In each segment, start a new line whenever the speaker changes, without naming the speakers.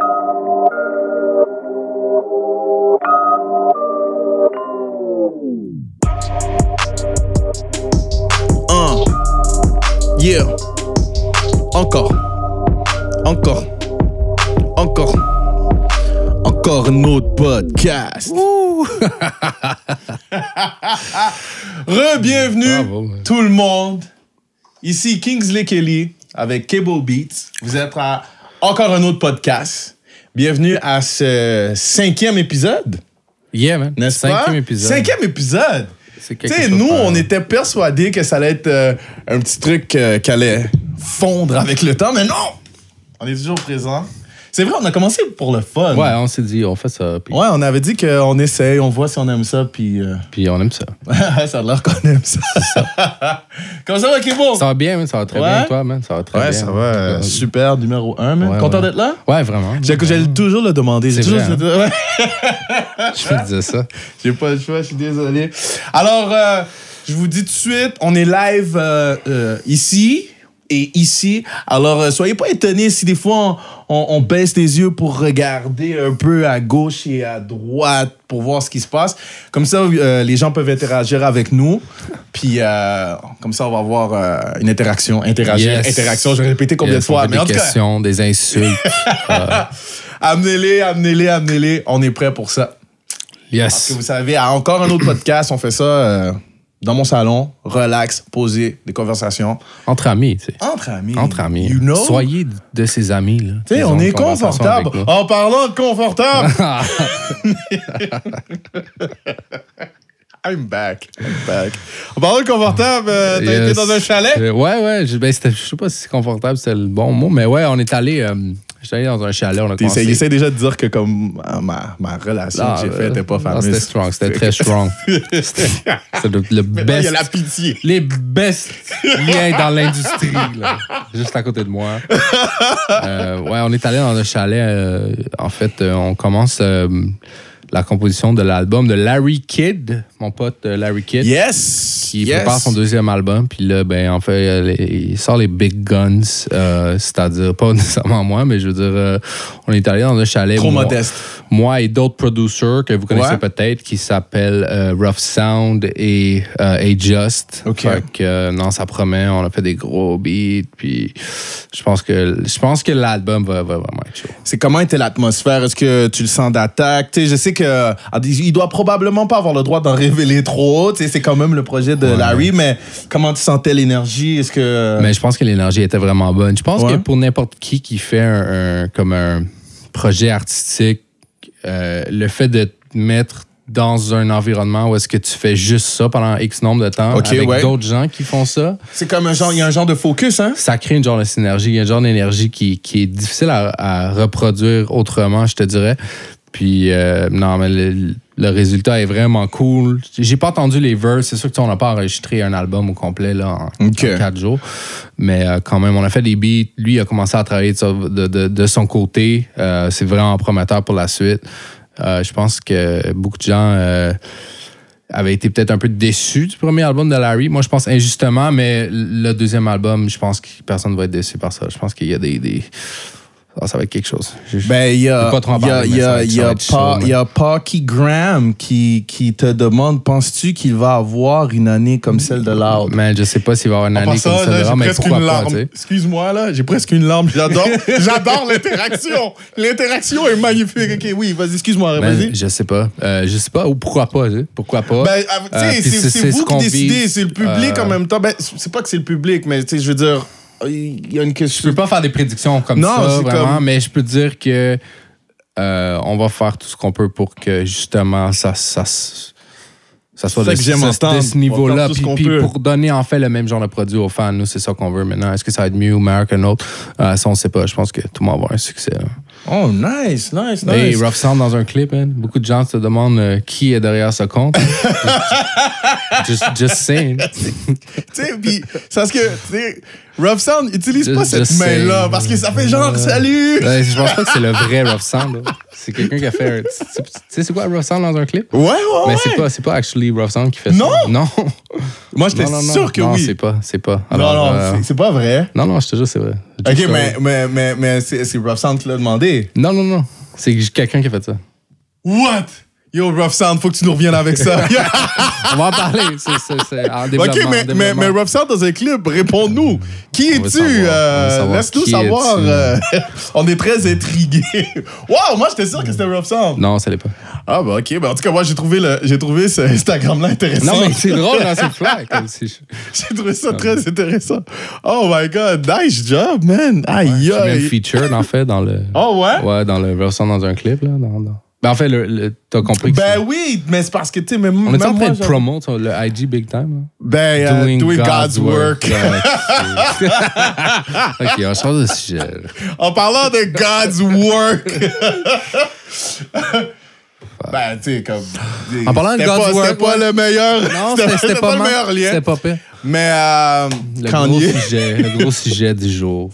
Un. Yeah. Encore. Encore. Encore. Encore un autre podcast. Re-bienvenue
Bravo,
tout le monde. Ici Kingsley Kelly avec Cable Beats. Vous êtes à encore un autre podcast. Bienvenue à ce cinquième épisode,
Yeah, man.
n'est-ce pas?
Cinquième épisode.
Cinquième épisode.
C'est
Tu sais, nous, on était persuadés que ça allait être euh, un petit truc euh, qui allait fondre avec le temps, mais non! On est toujours présent. C'est vrai, on a commencé pour le fun.
Ouais, on s'est dit, on fait ça. Puis,
Ouais, on avait dit qu'on essaye, on voit si on aime ça, puis euh,
puis on aime ça.
ça a l'air qu'on aime ça. Comment ça va?
Ça va bien. Ça va très
Ouais?
bien, toi, man. Ça va très
Ouais,
bien.
ça va. euh, super, numéro un, man.
Ouais,
Content
ouais.
d'être là?
Ouais, vraiment.
J'ai- J'allais toujours le demander. J'ai
C'est
toujours-
vrai,
Ouais.
Je me disais ça.
J'ai pas le choix, je suis désolé. Alors, euh, je vous dis tout de suite, on est live ici et ici. Alors, euh, soyez pas étonnés si des fois on, on- on baisse les yeux pour regarder un peu à gauche et à droite pour voir ce qui se passe. Comme ça, euh, les gens peuvent interagir avec nous. Puis, euh, comme ça, on va avoir euh, une interaction. Interagir,
Yes.
interaction. Je vais répéter combien
Yes,
de fois. Mais en
des
cas,
questions, des insultes.
Amenez-les, amenez-les, amenez-les. On est prêt pour ça. Parce
yes.
que vous savez, à encore un autre podcast, on fait ça dans mon salon, relax, posé, des conversations.
Entre amis, tu sais.
Entre amis.
Entre amis.
You know?
Soyez de ses amis, là.
Tu sais, on est confortable. En parlant de confortable, I'm back. I'm back. En parlant de confortable, euh, t'as
Yes.
été dans un chalet?
Euh, ouais, ouais. Je, ben, je sais pas si c'est confortable, c'est le bon mot, mais ouais, on est allé. euh, J'étais allé dans un chalet, on a commencé.
Il essaie déjà de dire que comme euh, ma, ma relation
Ah,
que j'ai
euh,
faite n'était pas
non,
fameuse.
C'était strong, c'était très strong. C'était le, le
Maintenant, il y
best.
a la pitié.
Les best liens dans l'industrie, là, juste à côté de moi. Euh, ouais, on est allé dans un chalet. euh, en fait, euh, on commence euh, la composition de l'album de Larry Kidd, mon pote euh, Larry Kidd.
Yes!
qui
yes.
prépare son deuxième album. Puis là, ben, en fait, euh, les- il sort les big guns. euh, C'est-à-dire, pas nécessairement moi, mais je veux dire, euh, on est allé dans un chalet.
Trop
moi,
modeste.
Moi et d'autres producers que vous connaissez
Ouais.
peut-être qui s'appellent euh, Rough Sound et euh, A-Just.
Ok.
Fait que, non, ça promet. On a fait des gros beats. Puis je pense que, je pense que l'album va, va vraiment être chaud.
C'est comment était l'atmosphère? Est-ce que tu le sens d'attaque? Tu sais, je sais que ah, il doit probablement pas avoir le droit d'en révéler trop. C'est quand même le projet de
Ouais.
Larry, mais comment tu sentais l'énergie? Est-ce que.
Mais je pense que l'énergie était vraiment bonne. Je pense
Ouais.
que pour n'importe qui qui fait un, un- comme un projet artistique, euh, le fait de te mettre dans un environnement où est-ce que tu fais juste ça pendant X nombre de temps avec
ouais.
d'autres gens qui font ça,
C'est comme un genre, il y a un genre de focus, hein?
ça crée une genre de synergie. Il y a un genre d'énergie qui, qui est difficile à, à reproduire autrement, je te dirais. Puis, euh, non, mais le, le résultat est vraiment cool. J'ai pas entendu les verses. C'est sûr que on n'a pas enregistré un album au complet là, en, quatre jours. Mais euh, quand même, on a fait des beats. Lui, il a commencé à travailler de, son- de- de- de son côté. Euh, c'est vraiment prometteur pour la suite. Je pense que beaucoup de gens avaient été peut-être un peu déçus du premier album de Larry. Moi, je pense injustement, mais le deuxième album, je pense que personne ne va être déçu par ça. Je pense qu'il y a des. des- Ah, ça va être quelque chose.
Ben, il y a, y a, Parky Graham qui, qui te demande penses-tu qu'il va avoir une année comme celle de Loud?
Mais je sais pas s'il va avoir une
En
année comme ça.
là,
dehors,
j'ai
mais
presque
pourquoi
une
pas,
larme.
tu sais?
Excuse-moi, là, j'ai presque une larme. J'adore, j'adore l'interaction. L'interaction est magnifique. Ok, oui, vas-y, excuse-moi,
Mais
vas-y.
je sais pas. Euh, je sais pas. Ou pourquoi pas. Pourquoi pas?
Ben, ah,
Euh,
c'est, vous
ce
qui
qu'on
décidez, c'est le public
Euh,
en même temps. Ben, c'est pas que c'est le public, mais tu sais, je veux dire, il y a une
Je
question.
peux pas faire des prédictions comme
Non,
ça, vraiment,
comme-
mais je peux dire que euh, on va faire tout ce qu'on peut pour que justement ça, ça, ça soit
ça
de, ce- niveau-là. Puis, pour donner en fait le même genre de produit aux fans, nous, c'est ça qu'on veut maintenant. Est-ce que ça va être mieux ou meilleur qu'un autre? Euh, ça, on sait pas. Je pense que tout le monde va avoir un succès. là.
Oh, nice, nice, nice.
Hey, Rough Sound dans un clip, hein. beaucoup de gens se demandent euh, qui est derrière ce compte. just, just saying.
tu sais, puis c'est parce que, Rough Sound utilise pas cette main-là parce que ça fait genre salut.
Ouais, je pense pas que c'est le vrai Rough Sound. là. C'est quelqu'un qui a fait un. Tu sais- tu sais, c'est quoi Rough Sound dans un clip?
Ouais, ouais,
Mais
ouais.
c'est pas, c'est pas actually Rough Sound qui fait
Non?
ça. Non?
Moi, j'étais
Non, non, non.
sûr que
non,
oui.
c'est pas, c'est pas.
non,
Alors,
non,
euh,
c'est- c'est pas vrai.
non, non, je te jure, c'est vrai.
Ok, mais,
euh,
mais, mais, mais c'est c'est Rough Sound qui l'a demandé.
Non, non, non. C'est quelqu'un qui a fait ça.
What? Yo, Rough Sound, faut que tu nous reviennes avec ça.
On va en parler. C'est, en
ok,
développement.
mais,
en
mais, mais
développement.
Rough Sound dans un clip, réponds-nous. Qui
veut
es-tu? Euh,
savoir
Laisse-nous savoir. euh, on est très intrigués. wow, moi, j'étais sûr que c'était Rough Sound.
Non, ça l'est pas.
Ah, bah, ok. Ben, en tout cas, moi, j'ai trouvé, le, j'ai trouvé ce Instagram-là intéressant.
Non, mais c'est drôle, hein, c'est flag.
J'ai trouvé ça très intéressant. Oh my god, nice job, man. Aïe, aïe.
featured, en fait, dans le.
Oh ouais?
Ouais, dans le version dans un clip, là. Dans, dans- Ben, en fait, le, le- t'as compris que
Ben oui, mais c'est parce que, tu sais, même.
On est en train de promote le IG Big Time.
Ben,
là.
euh, doing, God's, work.
Ouais, ok, on change de sujet.
En parlant de God's work. ben, tu sais, comme.
En parlant de God's
pas-
work,
C'était pas
ouais.
le meilleur.
Non, c'était pas,
le meilleur lien.
C'était pas pire.
Mais, euh,
Le
Kanye.
gros sujet, le gros sujet du jour.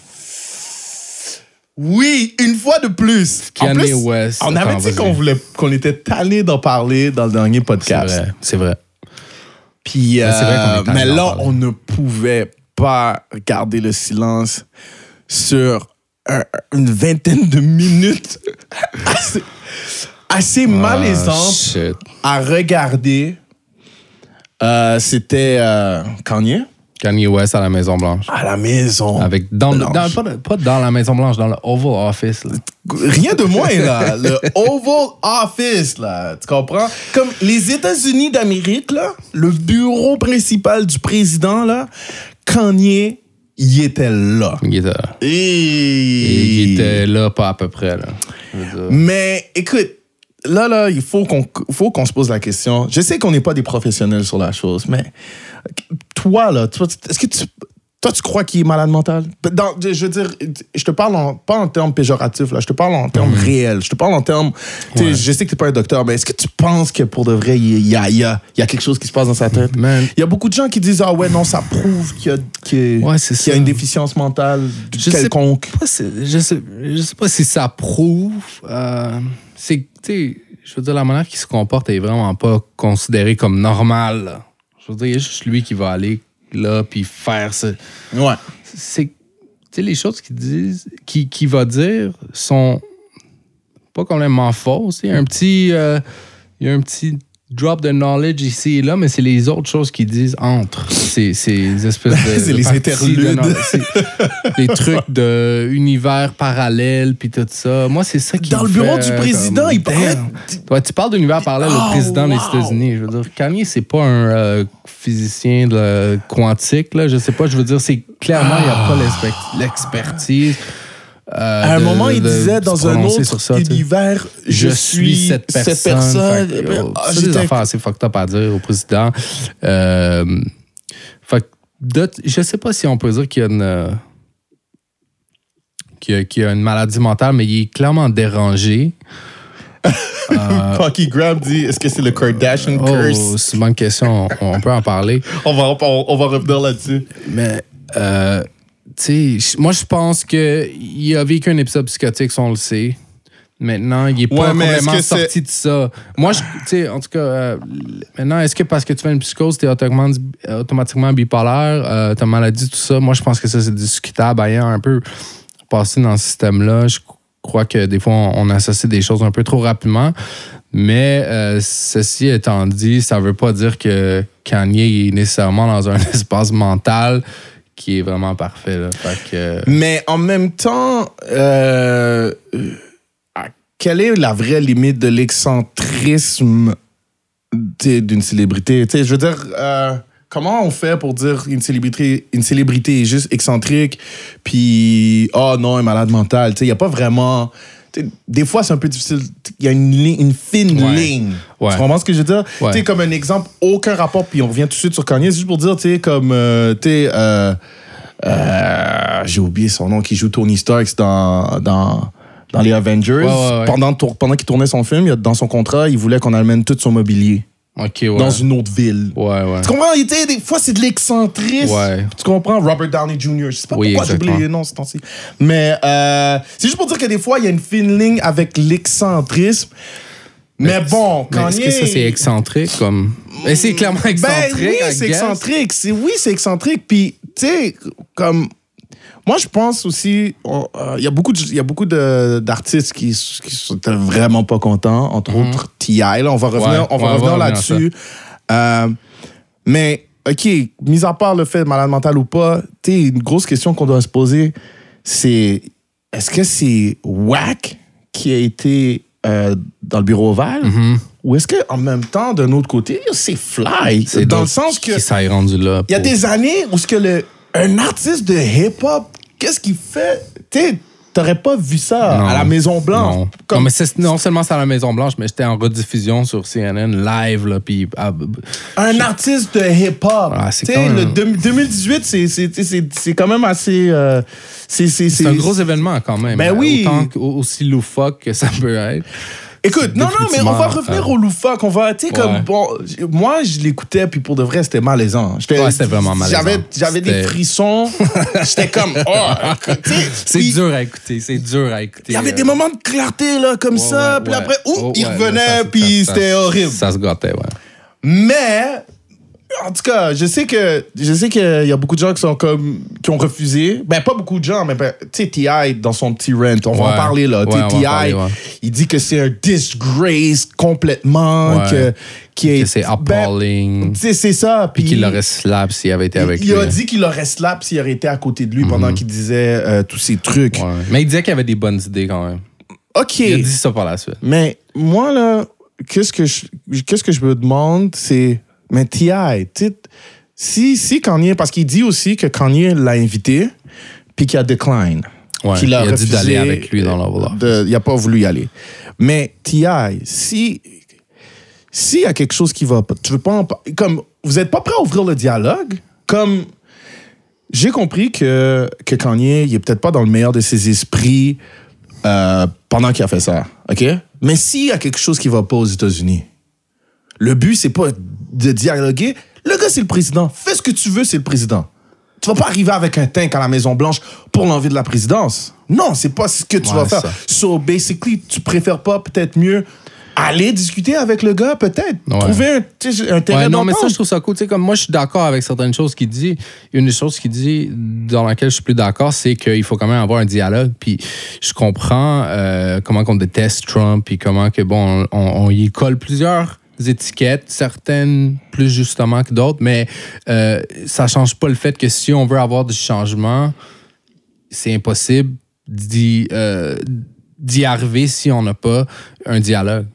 Oui, une fois de plus. En
Kanye
plus,
West.
On avait dit qu'on voulait, qu'on était tanné d'en parler dans le dernier podcast.
c'est vrai.
Puis, euh, mais là, on ne pouvait pas garder le silence sur un- une vingtaine de minutes assez, assez malaisantes
Ah, shit.
à regarder. Euh, C'était euh, Kanye
Kanye West à la Maison Blanche.
à la maison.
Avec dans, le-
Blanche.
dans- pas, pas dans la Maison Blanche, dans le Oval Office. là.
Rien de moins, là. Le Oval Office, là. Tu comprends? Comme les États-Unis d'Amérique, là, le bureau principal du président, là, Kanye, il était là.
Il était là.
Et...
Et il était là pas à peu près. Là.
Mais écoute, là, là, il faut qu'on faut qu'on se pose la question. Je sais qu'on n'est pas des professionnels sur la chose, mais toi, là, toi, est-ce que tu. Toi, tu crois qu'il est malade mental? Dans- je veux dire, je te parle en- pas en termes péjoratifs, là. Je te parle en termes réels. Je te parle en termes. sais,
Ouais.
Je sais que tu pas un docteur, mais est-ce que tu penses que pour de vrai, il y a, il y a- il y a quelque chose qui se passe dans sa tête? Il y a beaucoup de gens qui disent Ah ouais, non, ça prouve qu'il y a,
Ouais,
y une déficience mentale
Je sais
quelconque.
pas si- je, sais, je sais pas si ça prouve. euh, c'est sais, je veux dire, la manière qu'il se comporte est vraiment pas considérée comme normale. Je veux dire, il y a juste lui qui va aller là puis faire ça.
Ouais.
c'est tu sais les choses qu'il disent qui qui va dire sont pas complètement fausses il y a un petit euh, il y a un petit drop de knowledge ici et là mais c'est les autres choses qu'ils disent entre ces, ces espèces de
C'est les interludes.
de les trucs de univers parallèle puis tout ça moi c'est ça qui
Dans
me
le bureau
fait,
du président,
comme,
il parlait.
Ouais, tu parles d'univers parallèle
Oh,
au président des. États-Unis. Je veux dire, Kanye, c'est pas un euh, physicien de, quantique, là. Je sais pas, je veux dire, c'est clairement, il n'y a pas l'expert- l'expertise. Euh,
À un
de-
moment, il
de-
disait
de
dans un autre
ça,
univers,
Je suis cette personne. Fait oh,
ah,
c'est des affaires assez fucked up à dire au président. Euh, fait de- je sais pas si on peut dire qu'il y a une. euh, qu'il y a, qu'il y a une maladie mentale, mais il est clairement dérangé.
Pocky Graham dit est-ce que c'est le Kardashian
Oh,
curse?
c'est une bonne question. On, on peut en parler.
on, va, on, on va revenir là-dessus.
Mais, euh, tu sais, moi, je pense qu'il a vécu un épisode psychotique, ça, on le sait. Maintenant, il est pas
Ouais, mais
complètement sorti de ça. Moi, je- tu sais, en tout cas, euh, maintenant, est-ce que parce que tu fais une psychose, tu es automatiquement, automatiquement bipolaire, euh, ta maladie, tout ça? Moi, je pense que ça, c'est discutable. Ayant un peu passé dans ce système-là, je crois que des fois, on, on associe des choses un peu trop rapidement. Mais euh, ceci étant dit, ça veut pas dire que Kanye est nécessairement dans un espace mental qui est vraiment parfait. Là. Que,
Mais en même temps, euh, euh, quelle est la vraie limite de l'excentrisme d'une célébrité? Je veux dire, euh, comment on fait pour dire une célébrité, une célébrité est juste excentrique, puis oh non, elle est malade mentale? Il n'y a pas vraiment. Des fois, c'est un peu difficile. Il y a une, ligne- une fine
Ouais.
ligne.
Ouais.
Tu comprends ce que je veux dire?
Ouais.
Tu sais, comme un exemple, aucun rapport, puis on revient tout de suite sur Kanye, juste pour dire, tu sais, comme, euh, tu sais, euh, euh, j'ai oublié son nom, qui joue Tony Stark dans, dans, dans les Avengers. Pendant, pendant qu'il tournait son film, dans son contrat, il voulait qu'on amène tout son mobilier
OK, ouais.
dans une autre ville.
Ouais, ouais.
Tu comprends? Tu sais, des fois, c'est de l'excentrisme.
Ouais.
Tu comprends? Robert Downey Jr. Je sais pas
Oui,
pourquoi
exactement.
les noms ce temps-ci. Mais euh, c'est juste pour dire que des fois, il y a une fine ligne avec l'excentrisme. Mais bon,
Mais Est-ce que ça, c'est excentrique comme. Mais c'est clairement excentrique.
Ben oui, c'est excentrique. C'est, oui, c'est excentrique. Puis, tu sais, comme. Moi, je pense aussi. euh, Il y a beaucoup, de- il y a beaucoup de, d'artistes qui, qui sont vraiment pas contents, entre autres T.I. Là, on va revenir,
Mhm. Ouais,
on va
ouais,
revenir là-dessus. Euh, mais, OK, mis à part le fait de malade mental ou pas, tu sais, une grosse question qu'on doit se poser, c'est est-ce que c'est Wack qui a été euh, dans le bureau ovale?
Mhm.
Ou est-ce qu'en même temps, d'un autre côté, c'est fly?
C'est
dans le sens que
ça est rendu là.
il y a des années où ce que le, un artiste de hip-hop, qu'est-ce qu'il fait? Tu t'aurais pas vu ça
Non.
à la Maison Blanche.
Non.
Comme
Non, mais c'est- non seulement c'est à la Maison Blanche, mais j'étais en rediffusion sur CNN live là, puis ah,
un artiste de hip-hop.
Ah, c'est
Tu sais,
quand même-
le deux- 2018, c'est- c'est c'est- quand même assez... euh, c'est
un gros événement quand même.
Ben
Euh,
oui.
Autant aussi loufoque que ça peut être.
Écoute, non, non, mais on va revenir au loufoque. On va, tu sais,
Ouais.
comme, bon, moi, je l'écoutais, puis pour de vrai, c'était malaisant. J'étais-
Ouais, c'était vraiment malaisant.
J'avais, des frissons. J'étais comme, oh,
C'est dur à écouter, c'est dur à écouter.
Il y avait
euh,
des moments de clarté, là, comme
ouais,
ça, puis après, ouh,
Oh,
il revenait, puis c'était horrible.
Ça se gâtait, ouais.
Mais, en tout cas, je sais que je sais qu'il y a beaucoup de gens qui sont comme qui ont refusé. Ben pas beaucoup de gens, mais ben, tu sais Ti dans son petit rent, on va en parler là.
Ouais,
T.I.,
parler, ouais.
il dit que c'est un disgrace complètement, que qui est
Que c'est
ben,
appalling.
c'est ça.
Puis qu'il l'aurait slap s'il avait été avec
il,
lui.
il a dit qu'il aurait slap s'il aurait été à côté de lui pendant qu'il disait euh, tous ces trucs.
Ouais. Mais il disait qu'il avait des bonnes idées quand même.
Ok.
Il a dit ça par la suite.
Mais moi, là, qu'est-ce que je, qu'est-ce que je me demande, c'est, mais T.I., si, si Kanye, parce qu'il dit aussi que Kanye l'a invité, puis qu'il a decline.
Ouais,
qu'il
il a dit d'aller avec lui dans l'Oval
Il a pas voulu y aller. Mais T.I., si, s'il y a quelque chose qui va pas, tu veux pas en comme, vous êtes pas prêt à ouvrir le dialogue, comme, j'ai compris que, que Kanye, il est peut-être pas dans le meilleur de ses esprits euh, pendant qu'il a fait ça, OK? Mais s'il y a quelque chose qui va pas aux États-Unis, le but, c'est pas de dialoguer. Le gars, c'est le président. Fais ce que tu veux, c'est le président. Tu vas pas arriver avec un tank à la Maison-Blanche pour l'envie de la présidence. Non, c'est pas ce que tu
Ouais,
vas faire.
ça.
So, basically, tu préfères pas peut-être mieux aller discuter avec le gars, peut-être?
Ouais.
Trouver un, un terrain
Ouais, non, mais ça, je trouve ça cool. Tu sais, comme moi, je suis d'accord avec certaines choses qu'il dit. Une des choses qu'il dit dans laquelle je suis plus d'accord, c'est qu'il faut quand même avoir un dialogue. Puis je comprends euh, comment qu'on déteste Trump, puis comment que, bon, on, on y colle plusieurs étiquettes, certaines plus justement que d'autres, mais euh, ça change pas le fait que si on veut avoir du changement, c'est impossible d'y euh, arriver si on n'a pas un dialogue.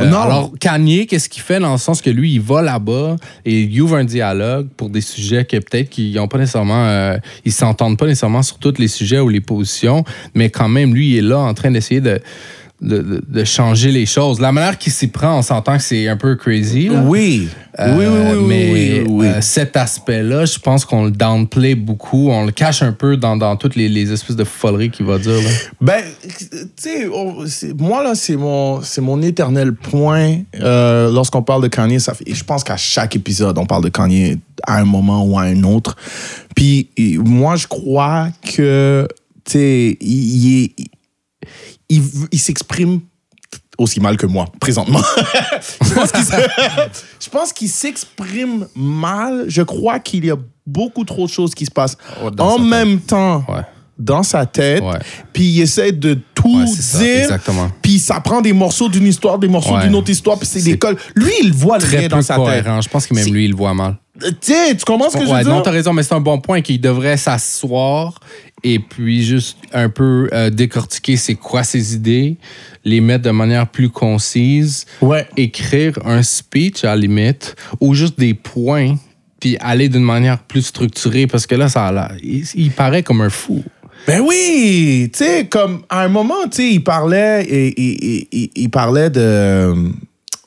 Euh,
Non.
Alors, Kanye, qu'est-ce qu'il fait dans le sens que lui, il va là-bas et il ouvre un dialogue pour des sujets que peut-être qu'ils n'ont pas nécessairement, euh, ils s'entendent pas nécessairement sur tous les sujets ou les positions, mais quand même, lui, il est là en train d'essayer de, de, de- de changer les choses. La manière qu'il s'y prend, on s'entend que c'est un peu crazy. là.
Oui.
Euh,
oui, oui, oui, oui,
mais
oui,
euh, cet aspect-là, je pense qu'on le downplay beaucoup. On le cache un peu dans, dans toutes les, les espèces de foleries qu'il va dire. là.
Ben, tu sais, moi, là, c'est mon, mon éternel point euh, lorsqu'on parle de Kanye. Ça fait, je pense qu'à chaque épisode, on parle de Kanye à un moment ou à un autre. Puis, moi, je crois que, tu sais, il est- il, il s'exprime aussi mal que moi, présentement. je pense qu'il s'exprime mal. Je crois qu'il y a beaucoup trop de choses qui se passent
Oh,
en
tête.
même temps
Ouais.
dans sa tête, puis il essaie de tout
Ouais,
dire,
exactement.
puis ça prend des morceaux d'une histoire, des morceaux
Ouais.
d'une autre histoire, puis c'est des cols. Lui, il voit le
peu
dans sa tête.
Je pense que même lui, il le voit mal.
Euh, Tiens, tu comprends ce que je veux
non,
dire?
t'as raison, mais c'est un bon point qu'il devrait s'asseoir et puis juste un peu euh, décortiquer c'est quoi ses idées, les mettre de manière plus concise,
Ouais.
écrire un speech à la limite ou juste des points puis aller d'une manière plus structurée parce que là, ça a il, il paraît comme un fou.
Ben oui, tu sais, comme à un moment, tu sais, il parlait, il parlait de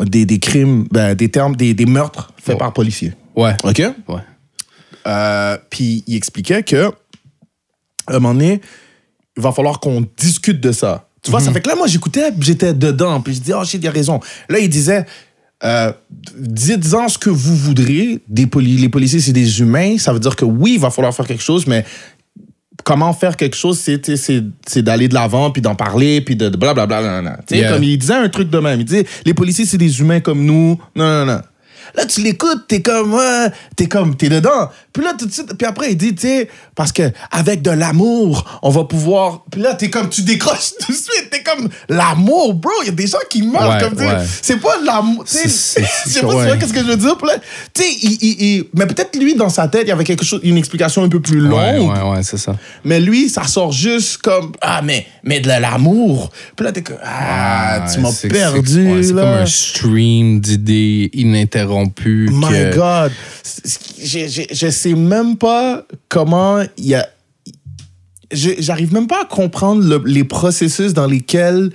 des, des crimes, ben, des termes, des, des meurtres faits par policiers.
Ouais.
OK?
Ouais.
Euh, puis il expliquait que à un moment donné, il va falloir qu'on discute de ça. Tu vois, ça fait que là, moi, j'écoutais, j'étais dedans, puis je dis, oh shit, il a raison. Là, il disait, euh, dites-en ce que vous voudrez. Des poli- les policiers, c'est des humains. Ça veut dire que oui, il va falloir faire quelque chose, mais comment faire quelque chose, c'est, d'aller de l'avant, puis d'en parler, puis de, blablabla. nan, nan. Tu sais,
Yeah.
comme il disait un truc de même. Il disait, les policiers, c'est des humains comme nous. Non, non, non. Là, tu l'écoutes, t'es comme, ouais, t'es comme, t'es dedans. Puis là, tout de suite, puis après, il dit, tu sais, parce que avec de l'amour, on va pouvoir. Puis là, t'es comme, tu décroches tout de suite. T'es comme, l'amour, bro. Il y a des gens qui meurent
Ouais,
comme
ouais.
C'est pas l'amour. Je sais pas si tu
ouais.
vois qu'est-ce que je veux dire. Tu sais, il, il- il- mais peut-être lui, dans sa tête, il y avait quelque chose, une explication un peu plus longue.
Ouais, ouais, ouais, c'est ça.
Mais lui, ça sort juste comme Ah, mais, mais de l'amour. Puis là, t'es comme Ah, tu m'as perdu.
C'est comme un stream d'idées ininterrompues.
My
que-
God. Je, je, je sais même pas comment il y a. J'arrive même pas à comprendre le- les processus dans lesquels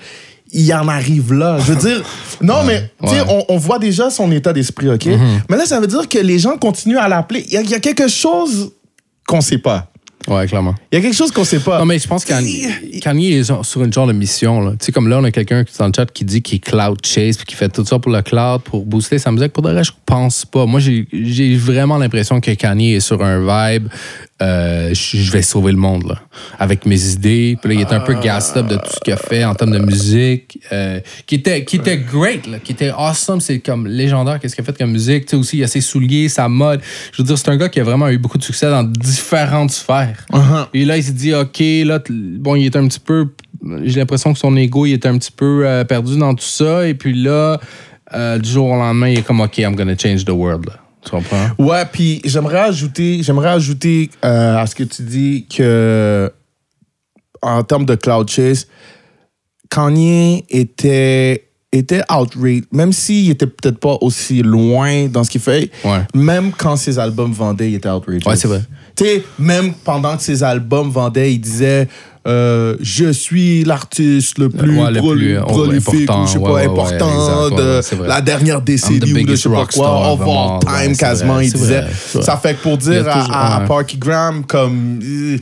il en arrive là. Je veux dire, non, mais tu sais,
ouais.
On, on voit déjà son état d'esprit, OK? Mais là, ça veut dire que les gens continuent à l'appeler. Il y, y a quelque chose qu'on sait pas.
Ouais, clairement.
Il y a quelque chose qu'on sait pas.
Non, mais je pense que Kanye est sur- sur une genre de mission. là. Tu sais, comme là, on a quelqu'un qui est dans le chat qui dit qu'il est cloud chase puis qui fait tout ça pour le cloud, pour booster sa musique. Pour de vrai, je pense pas. Moi, j'ai vraiment l'impression que Kanye est sur un vibe. euh, je je vais sauver le monde, là. Avec mes idées. Puis là, il est un peu gassed up de tout ce qu'il a fait en termes de musique. euh, qui, était, qui était great, là. Qui était awesome. C'est comme légendaire. Qu'est-ce qu'il a fait comme musique. Tu sais, aussi, il a ses souliers, sa mode. Je veux dire, c'est un gars qui a vraiment eu beaucoup de succès dans différentes sphères.
Uh-huh.
Et là, il s'est dit, OK, là, bon, il est un petit peu. J'ai l'impression que son ego, il était un petit peu euh, perdu dans tout ça. Et puis là, euh, du jour au lendemain, il est comme, OK, I'm gonna change the world. Là. Tu comprends?
Ouais, puis j'aimerais ajouter, j'aimerais ajouter euh, à ce que tu dis que en termes de cloud chase, Kanye était était même s'il était peut-être pas aussi loin dans ce qu'il fait.
Ouais.
Même quand ses albums vendaient, il était outraged.
Ouais, c'est vrai.
Tu sais, même pendant que ses albums vendaient, il disait euh, je suis l'artiste le plus,
Ouais, le plus, euh,
prolifique
important,
ou je sais pas
ouais, ouais,
important
exact,
de la dernière décennie ou de je sais pas quoi of all time quasiment
vrai,
il disait
vrai,
ça fait que pour dire à,
toujours-
à. Parky Graham comme euh,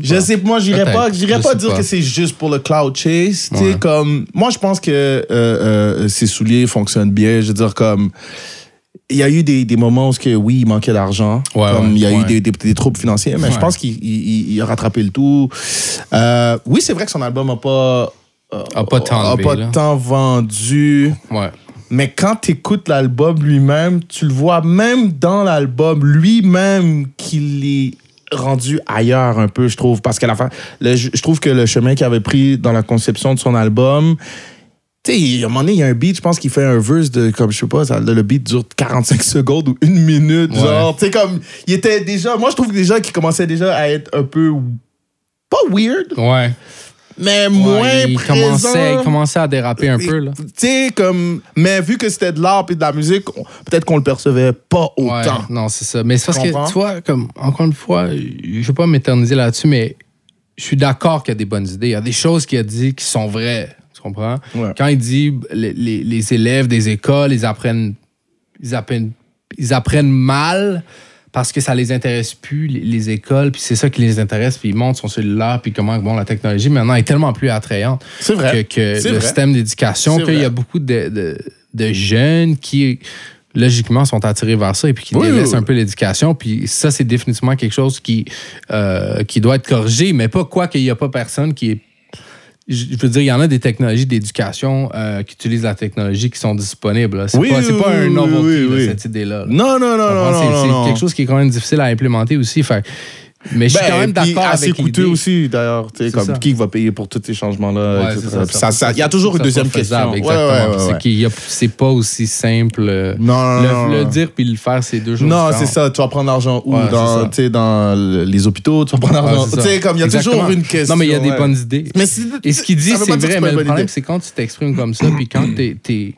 Je sais pas.
moi j'irais pas j'irais pas dire
pas.
que c'est juste pour le cloud chase comme moi je pense que euh, euh, ses souliers fonctionnent bien je veux dire comme il y a eu des, des moments où que, oui, il manquait d'argent.
Ouais,
comme
ouais,
il y a eu des, des, des troubles financiers, mais je pense qu'il il- il a rattrapé le tout. Euh, oui, c'est vrai que son album n'a pas, euh,
A pas tant
a pas tant vendu.
Ouais.
Mais quand tu écoutes l'album lui-même, tu le vois même dans l'album lui-même qu'il est rendu ailleurs un peu, je trouve. Parce que la fin, le- je trouve que le chemin qu'il avait pris dans la conception de son album, tu sais, à un moment donné, il y a un beat, je pense qu'il fait un verse de, comme je sais pas, ça- le beat dure 45 secondes ou une minute,
Ouais.
genre. Tu sais, comme, il était déjà, moi je trouve déjà qu'il commençait déjà à être un peu, pas weird,
Ouais.
mais moins
Ouais, il,
présent.
commençait, il commençait à déraper un peu, là.
Tu sais, comme. Mais vu que c'était de l'art et de la musique, peut-être qu'on le percevait pas
Ouais,
autant.
non, c'est ça. Mais c'est parce
Comprends?
que, tu vois, comme, encore une fois, je veux pas m'éterniser là-dessus, mais je suis d'accord qu'il y a des bonnes idées. Il y a des choses qu'il a dit qui sont vraies. Tu comprends?
Ouais.
Quand il dit les, les- les élèves des écoles, ils apprennent, ils apprennent, ils apprennent mal parce que ça les intéresse plus, les, les écoles, puis c'est ça qui les intéresse, puis ils montrent son cellulaire, puis comment bon, la technologie maintenant est tellement plus attrayante
C'est vrai.
que, que le
vrai.
système d'éducation, qu'il y a beaucoup de, de- de jeunes qui, logiquement, sont attirés vers ça et puis qui
Oui,
délaissent
oui,
un peu l'éducation. Puis ça, c'est définitivement quelque chose qui, euh, qui doit être corrigé, mais pas quoi qu'il n'y a pas personne qui est. Je veux dire, il y en a des technologies d'éducation euh, qui utilisent la technologie qui sont disponibles. C'est
Oui,
pas,
oui,
pas un novelty,
oui,
là, cette idée-là. là.
Non, non, non, non, non,
C'est- quelque chose qui est quand même difficile à implémenter aussi. Fait, mais je suis
Ben,
quand même d'accord
assez
avec
coûteux
l'idée.
aussi, d'ailleurs. tu sais,
C'est
Comme
ça.
qui va payer pour tous ces changements-là, Il y a toujours une deuxième question.
Exactement.
ouais,
Puis
ouais,
c'est pas aussi simple. euh,
Non, non,
le,
non,
le
non.
dire puis le faire, c'est deux choses
Non, c'est ça. Tu vas prendre l'argent où? Dans,
ça.
tu sais, dans le- les hôpitaux, tu vas prendre l'argent. tu sais, comme il y a toujours une question.
Non, mais il y a des
ouais.
bonnes idées. Et ce qu'il dit, c'est vrai, mais le problème, c'est quand tu t'exprimes comme ça, puis quand t'es, t'es,